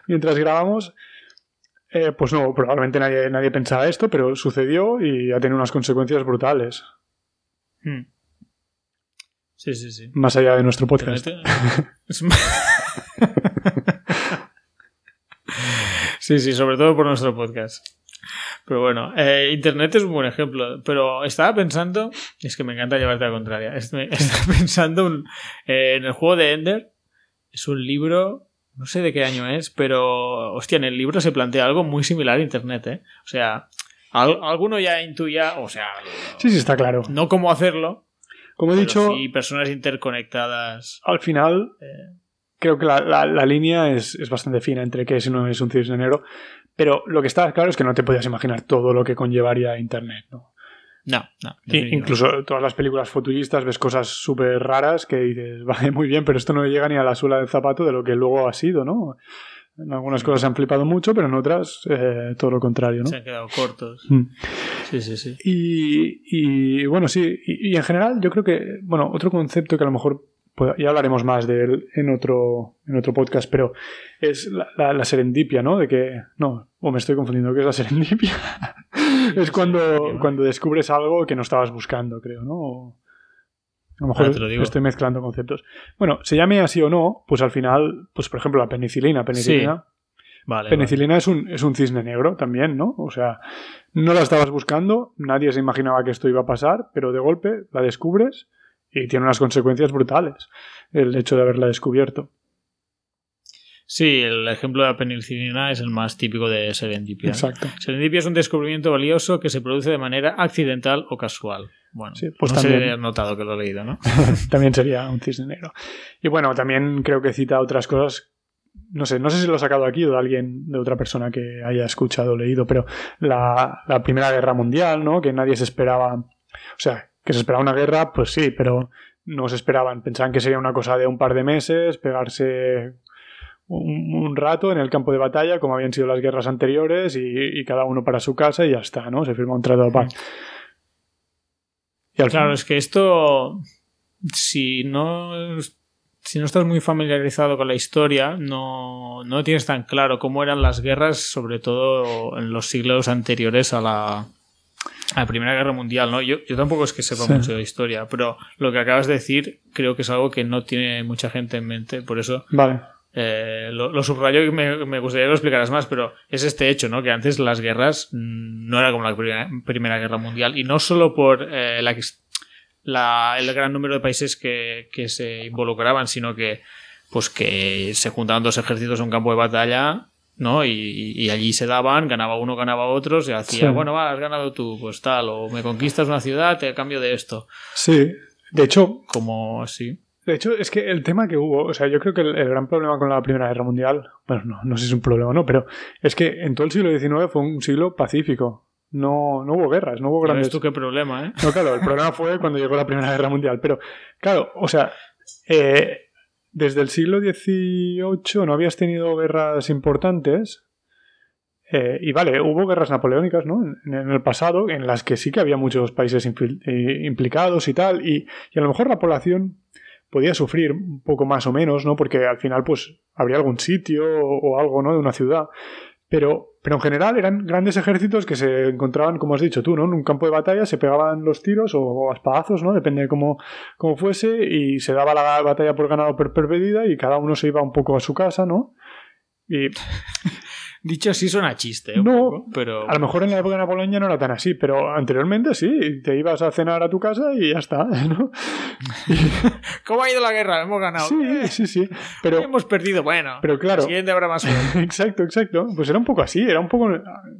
mientras grabamos. Eh, pues no, probablemente nadie, nadie pensaba esto, pero sucedió y ha tenido unas consecuencias brutales. Hmm. Sí, sí, sí. Más allá de nuestro podcast. sí, sí, sobre todo por nuestro podcast. Pero bueno, eh, Internet es un buen ejemplo. Pero estaba pensando, es que me encanta llevarte a la contraria. Estaba pensando eh, en el juego de Ender. Es un libro, no sé de qué año es, pero hostia, en el libro se plantea algo muy similar a Internet, ¿eh? O sea, alguno ya intuía, o sea. Sí, sí, está claro. No cómo hacerlo. Como he dicho. Sí, personas interconectadas. Al final. Eh, creo que la, la, línea es, es, bastante fina entre que si no es un cisne negro. Pero lo que está claro es que no te podías imaginar todo lo que conllevaría Internet, ¿no? No, no. Incluso todas las películas futuristas ves cosas súper raras que dices, vale, muy bien, pero esto no llega ni a la suela del zapato de lo que luego ha sido, ¿no? En algunas cosas se han flipado mucho, pero en otras eh, todo lo contrario, ¿no? Se han quedado cortos. Mm. Sí, sí, sí. Y, y bueno, sí, y, y, en general yo creo que, bueno, otro concepto que a lo mejor pues ya hablaremos más de él en otro, en otro podcast, pero es la, la, serendipia, ¿no? De que, no, o me estoy confundiendo, ¿qué es la serendipia? es cuando, cuando descubres algo que no estabas buscando, creo, ¿no? A lo mejor ah, estoy mezclando conceptos. Bueno, se llame así o no, pues al final, pues por ejemplo la penicilina, penicilina. Vale, penicilina Es, un, es un cisne negro también, ¿no? O sea, no la estabas buscando, nadie se imaginaba que esto iba a pasar, pero de golpe la descubres y tiene unas consecuencias brutales el hecho de haberla descubierto. Sí, el ejemplo de la penicilina es el más típico de serendipia. Exacto. Serendipia es un descubrimiento valioso que se produce de manera accidental o casual. Bueno, sí, pues no también... se notado que lo he leído, ¿no? también sería un cisne negro. Y bueno, también creo que cita otras cosas. No sé, no sé si lo ha sacado aquí o de alguien, de otra persona que haya escuchado o leído, pero la, la Primera Guerra Mundial, ¿no? Que nadie se esperaba. O sea, que se esperaba una guerra, pues sí, pero no se esperaban. Pensaban que sería una cosa de un par de meses, pegarse un, rato en el campo de batalla, como habían sido las guerras anteriores, y, cada uno para su casa y ya está, ¿no? Se firma un trato de paz. Claro, es que esto, si no, si no estás muy familiarizado con la historia, no, no tienes tan claro cómo eran las guerras, sobre todo en los siglos anteriores a la, a la Primera Guerra Mundial, ¿no? Yo, yo tampoco es que sepa mucho de historia, pero lo que acabas de decir creo que es algo que no tiene mucha gente en mente, por eso vale. Eh, lo, lo, subrayo y me, me, gustaría que lo explicaras más, pero es este hecho, ¿no? Que antes las guerras no era como la Primera, primera Guerra Mundial, y no solo por eh, la, la, el gran número de países que, que se involucraban, sino que pues que se juntaban dos ejércitos en un campo de batalla ¿no? Y, y, allí se daban, ganaba uno, ganaba otro, se hacía, sí. bueno, va, has ganado tú, pues tal, o me conquistas una ciudad, te cambio de esto. Sí, de hecho. Como así. De hecho, es que el tema que hubo, o sea, yo creo que el, el, gran problema con la Primera Guerra Mundial, bueno, no, no sé si es un problema o no, pero es que en todo el siglo XIX fue un siglo pacífico. No, no hubo guerras, no hubo grandes. ¿Ves tú qué problema, eh? No, claro, el problema fue cuando llegó la Primera Guerra Mundial. Pero, claro, o sea, eh, desde el siglo XVIII no habías tenido guerras importantes. Eh, y vale, hubo guerras napoleónicas ¿no? en, en, el pasado en las que sí que había muchos países eh, implicados y tal. Y, y, a lo mejor la población podía sufrir un poco más o menos, ¿no? Porque al final, pues, habría algún sitio o, algo, ¿no? De una ciudad. Pero, pero en general eran grandes ejércitos que se encontraban, como has dicho tú, ¿no? En un campo de batalla se pegaban los tiros o, o a espadazos, ¿no? Depende de cómo, cómo, fuese, y se daba la batalla por ganado por perdida y cada uno se iba un poco a su casa, ¿no? Y Dicho así suena chiste, un No, poco, pero a lo mejor en la época de Napoleón ya no era tan así, pero anteriormente sí, te ibas a cenar a tu casa y ya está, ¿no? ¿cómo ha ido la guerra? Hemos ganado. Sí, sí, sí. Pero, Hemos perdido, bueno. pero claro, El siguiente habrá más. Exacto, exacto. Pues era un poco así, era un poco.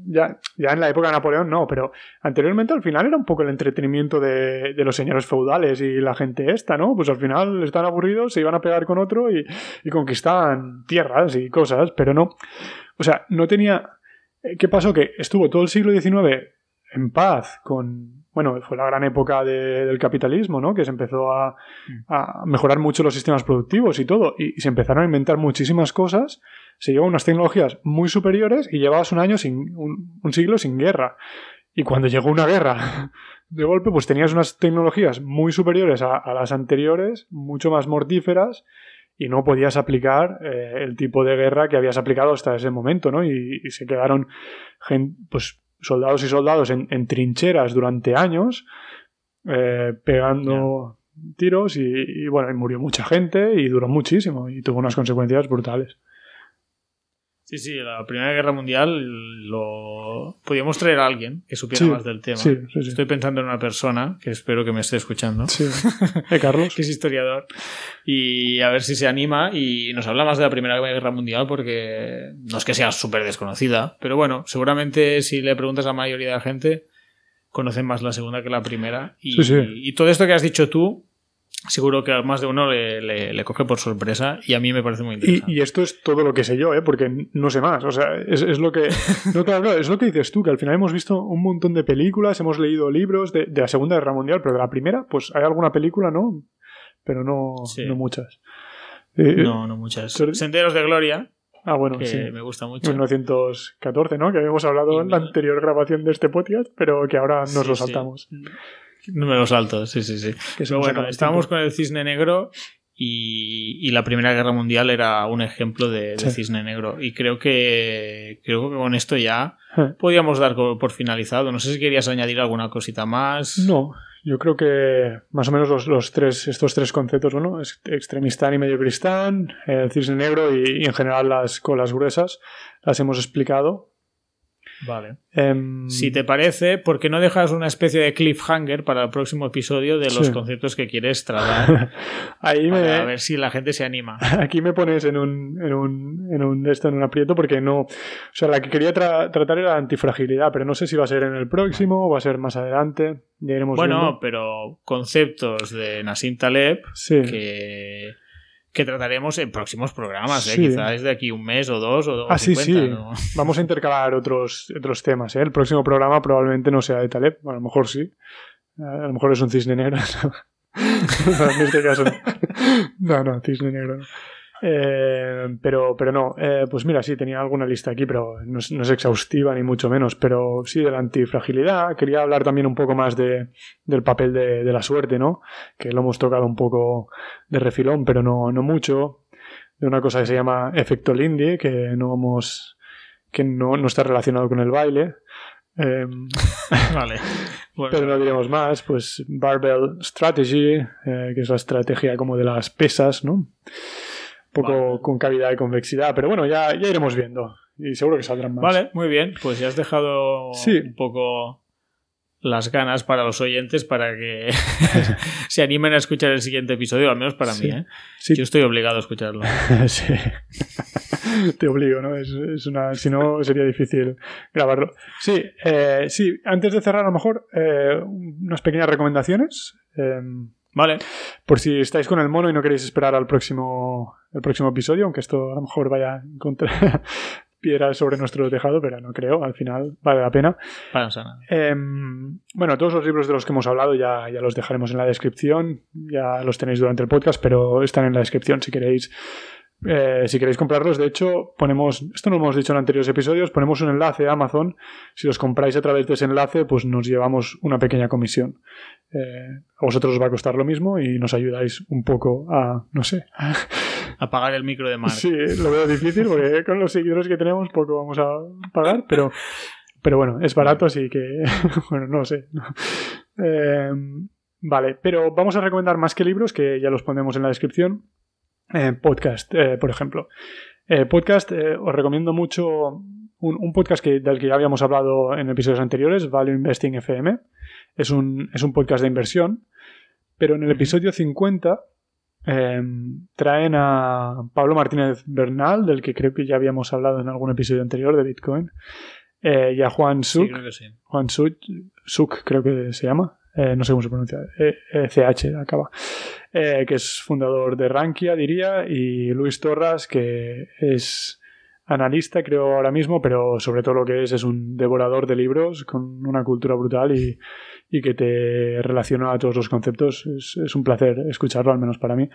Ya, ya en la época de Napoleón no, pero anteriormente al final era un poco el entretenimiento de, de los señores feudales y la gente esta, ¿no? Pues al final están aburridos, se iban a pegar con otro y, y conquistaban tierras y cosas, pero no. O sea, no tenía. eh, ¿Qué pasó? Que estuvo todo el siglo XIX en paz con. Bueno, fue la gran época de- del capitalismo, ¿no? Que se empezó a, a mejorar mucho los sistemas productivos y todo. Y, y se empezaron a inventar muchísimas cosas. Se llevó unas tecnologías muy superiores y llevabas un año sin. un, un siglo sin guerra. Y cuando llegó una guerra de golpe, pues tenías unas tecnologías muy superiores a, a las anteriores, mucho más mortíferas, y no podías aplicar eh, el tipo de guerra que habías aplicado hasta ese momento, ¿no? Y, y se quedaron pues, soldados y soldados en, en trincheras durante años, eh, pegando tiros, y, y, bueno, y murió mucha gente y duró muchísimo, y tuvo unas consecuencias brutales. Sí, sí, la Primera Guerra Mundial lo podíamos traer a alguien que supiera Sí, más del tema. Sí, sí, sí. Estoy pensando en una persona que espero que me esté escuchando, Sí. ¿Eh, Carlos? que es historiador, y a ver si se anima y nos habla más de la Primera Guerra Mundial porque no es que sea súper desconocida, pero bueno, seguramente si le preguntas a la mayoría de la gente, conocen más la segunda que la primera. Y, Sí, sí. y todo esto que has dicho tú, seguro que a más de uno le, le- le coge por sorpresa y a mí me parece muy interesante. Y, y esto es todo lo que sé yo, ¿eh? porque no sé más. O sea, es, es lo que. No, claro, claro, es lo que dices tú, que al final hemos visto un montón de películas, hemos leído libros de, de la Segunda Guerra Mundial, pero de la primera, pues hay alguna película, ¿no? Pero no, Sí. no muchas. Eh, No, no muchas. Pero- Senderos de Gloria, ah, bueno, que sí. me gusta mucho. 1914, ¿no? Que habíamos hablado Y en la anterior grabación de este podcast, pero que ahora nos Sí, lo sí. Saltamos. Números altos, sí, sí, sí. Que se Pero bueno, estábamos con el cisne negro y, y la Primera Guerra Mundial era un ejemplo de, de Sí. cisne negro. Y creo que, creo que con esto ya Eh. podíamos dar por finalizado. No sé si querías añadir alguna cosita más. No, yo creo que más o menos los, los tres, estos tres conceptos, bueno, extremistán y medio cristán, el cisne negro y, y en general las colas gruesas, las hemos explicado. Vale. Em, Si te parece, ¿por qué no dejas una especie de cliffhanger para el próximo episodio de los Sí. conceptos que quieres tratar? ahí me, para ver si la gente se anima. aquí me pones en un, en un, en un, de esto, en un aprieto porque no, o sea, la que quería tra- tratar era antifragilidad, pero no sé si va a ser en el próximo o va a ser más adelante, ya iremos Bueno, viendo. pero conceptos de Nassim Taleb Sí. que, que trataremos en próximos programas, ¿eh? Sí. quizás de aquí un mes o dos o, Ah, sí, 50, sí. ¿no? Vamos a intercalar otros, otros temas. ¿eh? El próximo programa probablemente no sea de Taleb. A lo mejor sí. A lo mejor es un cisne negro. No, en este caso. No, no, cisne negro. Eh, pero, pero no. Eh, pues mira, sí, tenía alguna lista aquí, pero no es, no es exhaustiva ni mucho menos. Pero sí, de la antifragilidad. Quería hablar también un poco más de, del papel de, de la suerte, ¿no? Que lo hemos tocado un poco de refilón, pero no, no mucho. De una cosa que se llama efecto Lindy, que no hemos que no, no está relacionado con el baile. Eh, Vale. Bueno, pero no diremos más. Pues Barbell Strategy, que es la estrategia como de las pesas, ¿no? Poco Vale. con cavidad y convexidad. Pero bueno, ya, ya iremos viendo. Y seguro que saldrán más. vale, muy bien. Pues ya has dejado Sí. un poco las ganas para los oyentes para que se animen a escuchar el siguiente episodio, al menos para Sí. mí. ¿eh? Sí. Yo estoy obligado a escucharlo. sí. Te obligo, ¿no? Es, es una, si no, sería difícil grabarlo. Sí, eh, sí, antes de cerrar, a lo mejor, eh, unas pequeñas recomendaciones. Vale. por si estáis con el mono y no queréis esperar al próximo, el próximo episodio, aunque esto a lo mejor vaya contra piedras sobre nuestro tejado, pero no creo, al final vale la pena. Para no ser nada. Em, bueno, todos los libros de los que hemos hablado ya, ya los dejaremos en la descripción, ya los tenéis durante el podcast, pero están en la descripción si queréis. Eh, si queréis comprarlos, de hecho, ponemos, esto no lo hemos dicho en anteriores episodios, ponemos un enlace a Amazon. Si los compráis a través de ese enlace, pues nos llevamos una pequeña comisión. Eh, a vosotros os va a costar lo mismo y nos ayudáis un poco a, no sé, Apagar el micro de Mark. Sí, lo veo difícil porque con los seguidores que tenemos poco vamos a pagar, pero, pero bueno, es barato, así que, bueno, no sé. Eh, vale, pero vamos a recomendar más que libros, que ya los ponemos en la descripción. Eh, podcast, eh, por ejemplo. Eh, podcast, eh, os recomiendo mucho un, podcast que, del que ya habíamos hablado en episodios anteriores, Value Investing FM. Es un, es un podcast de inversión, pero en el episodio 50 em, traen a Pablo Martínez Bernal, del que creo que ya habíamos hablado en algún episodio anterior de Bitcoin, eh, y a Juan Suk. Juan Suk, creo que se llama. Eh, no sé cómo se pronuncia, CH eh, que es fundador de Rankia, diría, y Luis Torras, que es analista, creo ahora mismo, pero sobre todo lo que es es un devorador de libros con una cultura brutal y, que te relaciona a todos los conceptos. Es, un placer escucharlo, al menos para mí.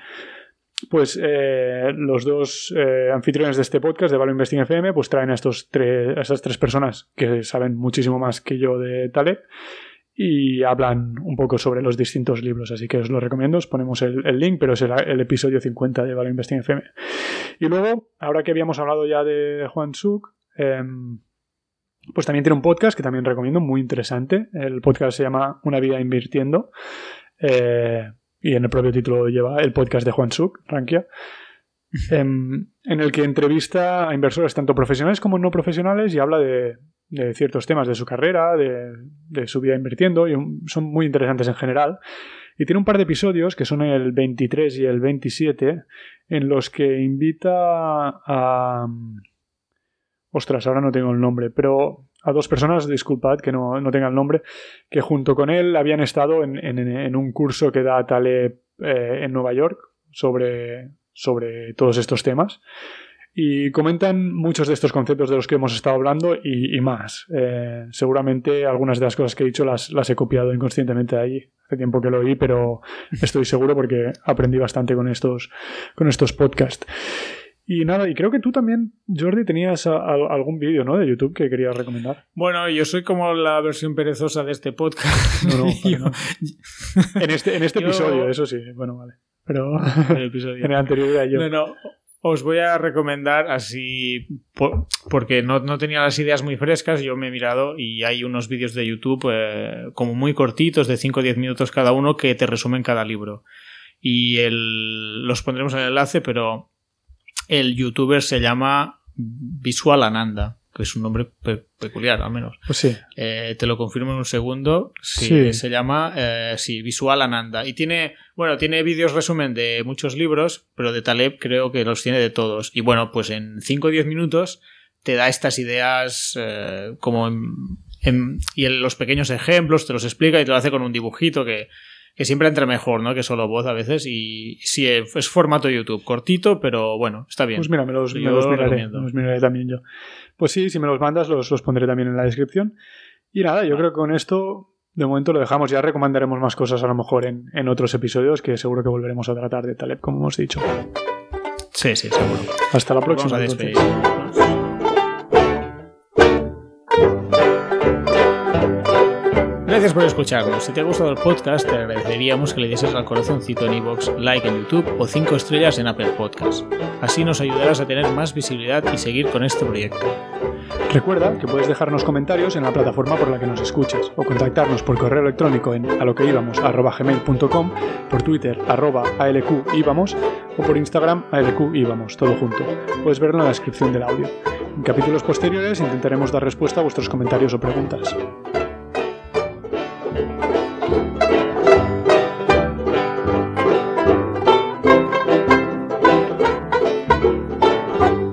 Pues eh, los dos eh, anfitriones de este podcast de Value Investing FM pues traen a, estos tres, a estas tres personas que saben muchísimo más que yo de Taleb y hablan un poco sobre los distintos libros, así que os lo recomiendo, os ponemos el, link, pero es el, episodio 50 de Value Investing FM. Y luego, ahora que habíamos hablado ya de Juan Suk, em, pues también tiene un podcast que también recomiendo, muy interesante. El podcast se llama Una vida invirtiendo eh, y en el propio título lleva el podcast de Juan Suk, Rankia. Em, en el que entrevista a inversores tanto profesionales como no profesionales y habla de, de ciertos temas de su carrera, de, su vida invirtiendo, y son muy interesantes en general. Y tiene un par de episodios, que son el 23 y el 27, en los que invita a... Ostras, ahora no tengo el nombre, pero a dos personas, disculpad que no, no tenga el nombre, que junto con él habían estado en, un curso que da Taleb eh, en Nueva York sobre, sobre todos estos temas y comentan muchos de estos conceptos de los que hemos estado hablando y, más. Eh, seguramente algunas de las cosas que he dicho las, las he copiado inconscientemente de allí. Hace tiempo que lo oí, pero estoy seguro porque aprendí bastante con estos, con estos podcasts. Y nada, y creo que tú también, Jordi, tenías algún vídeo ¿no? de YouTube que querías recomendar. Bueno, yo soy como la versión perezosa de este podcast. No, no, En este, en este episodio, eso sí, bueno, vale. Pero en el anterior era yo. No, no, os voy a recomendar así, porque no, tenía las ideas muy frescas, yo me he mirado y hay unos vídeos de YouTube eh, como muy cortitos, de 5 o 10 minutos cada uno, que te resumen cada libro. Y los pondremos en el enlace, pero el youtuber se llama Visual Ananda que es un nombre peculiar al menos. Pues sí. Eh, te lo confirmo en un segundo. Sí, Se llama, eh, sí, Visual Ananda. Y tiene, bueno, tiene vídeos resumen de muchos libros, pero de Taleb creo que los tiene de todos. Y bueno, pues en 5 o 10 minutos te da estas ideas eh, como en, y en los pequeños ejemplos te los explica y te lo hace con un dibujito que, que siempre entra mejor, ¿no? Que solo voz a veces. Y sí, es formato YouTube, cortito, pero bueno, está bien. Pues mira, me los, me los miraré, me los miraré también yo. Pues sí, si me los mandas, los, los pondré también en la descripción. Y nada, yo creo que con esto de momento lo dejamos. Ya recomendaremos más cosas a lo mejor en, en otros episodios que seguro que volveremos a tratar de Taleb, como hemos dicho. Sí, sí, seguro. Hasta la próxima. Gracias por escucharnos. Si te ha gustado el podcast, te agradeceríamos que le dieses al corazoncito en iVoox, like en YouTube o 5 estrellas en Apple Podcast. Así nos ayudarás a tener más visibilidad y seguir con este proyecto. Recuerda que puedes dejarnos comentarios en la plataforma por la que nos escuches o contactarnos por correo electrónico en aloqueibamos.com, por Twitter arroba alqibamos o por Instagram alqibamos, todo junto. Puedes verlo en la descripción del audio. En capítulos posteriores intentaremos dar respuesta a vuestros comentarios o preguntas.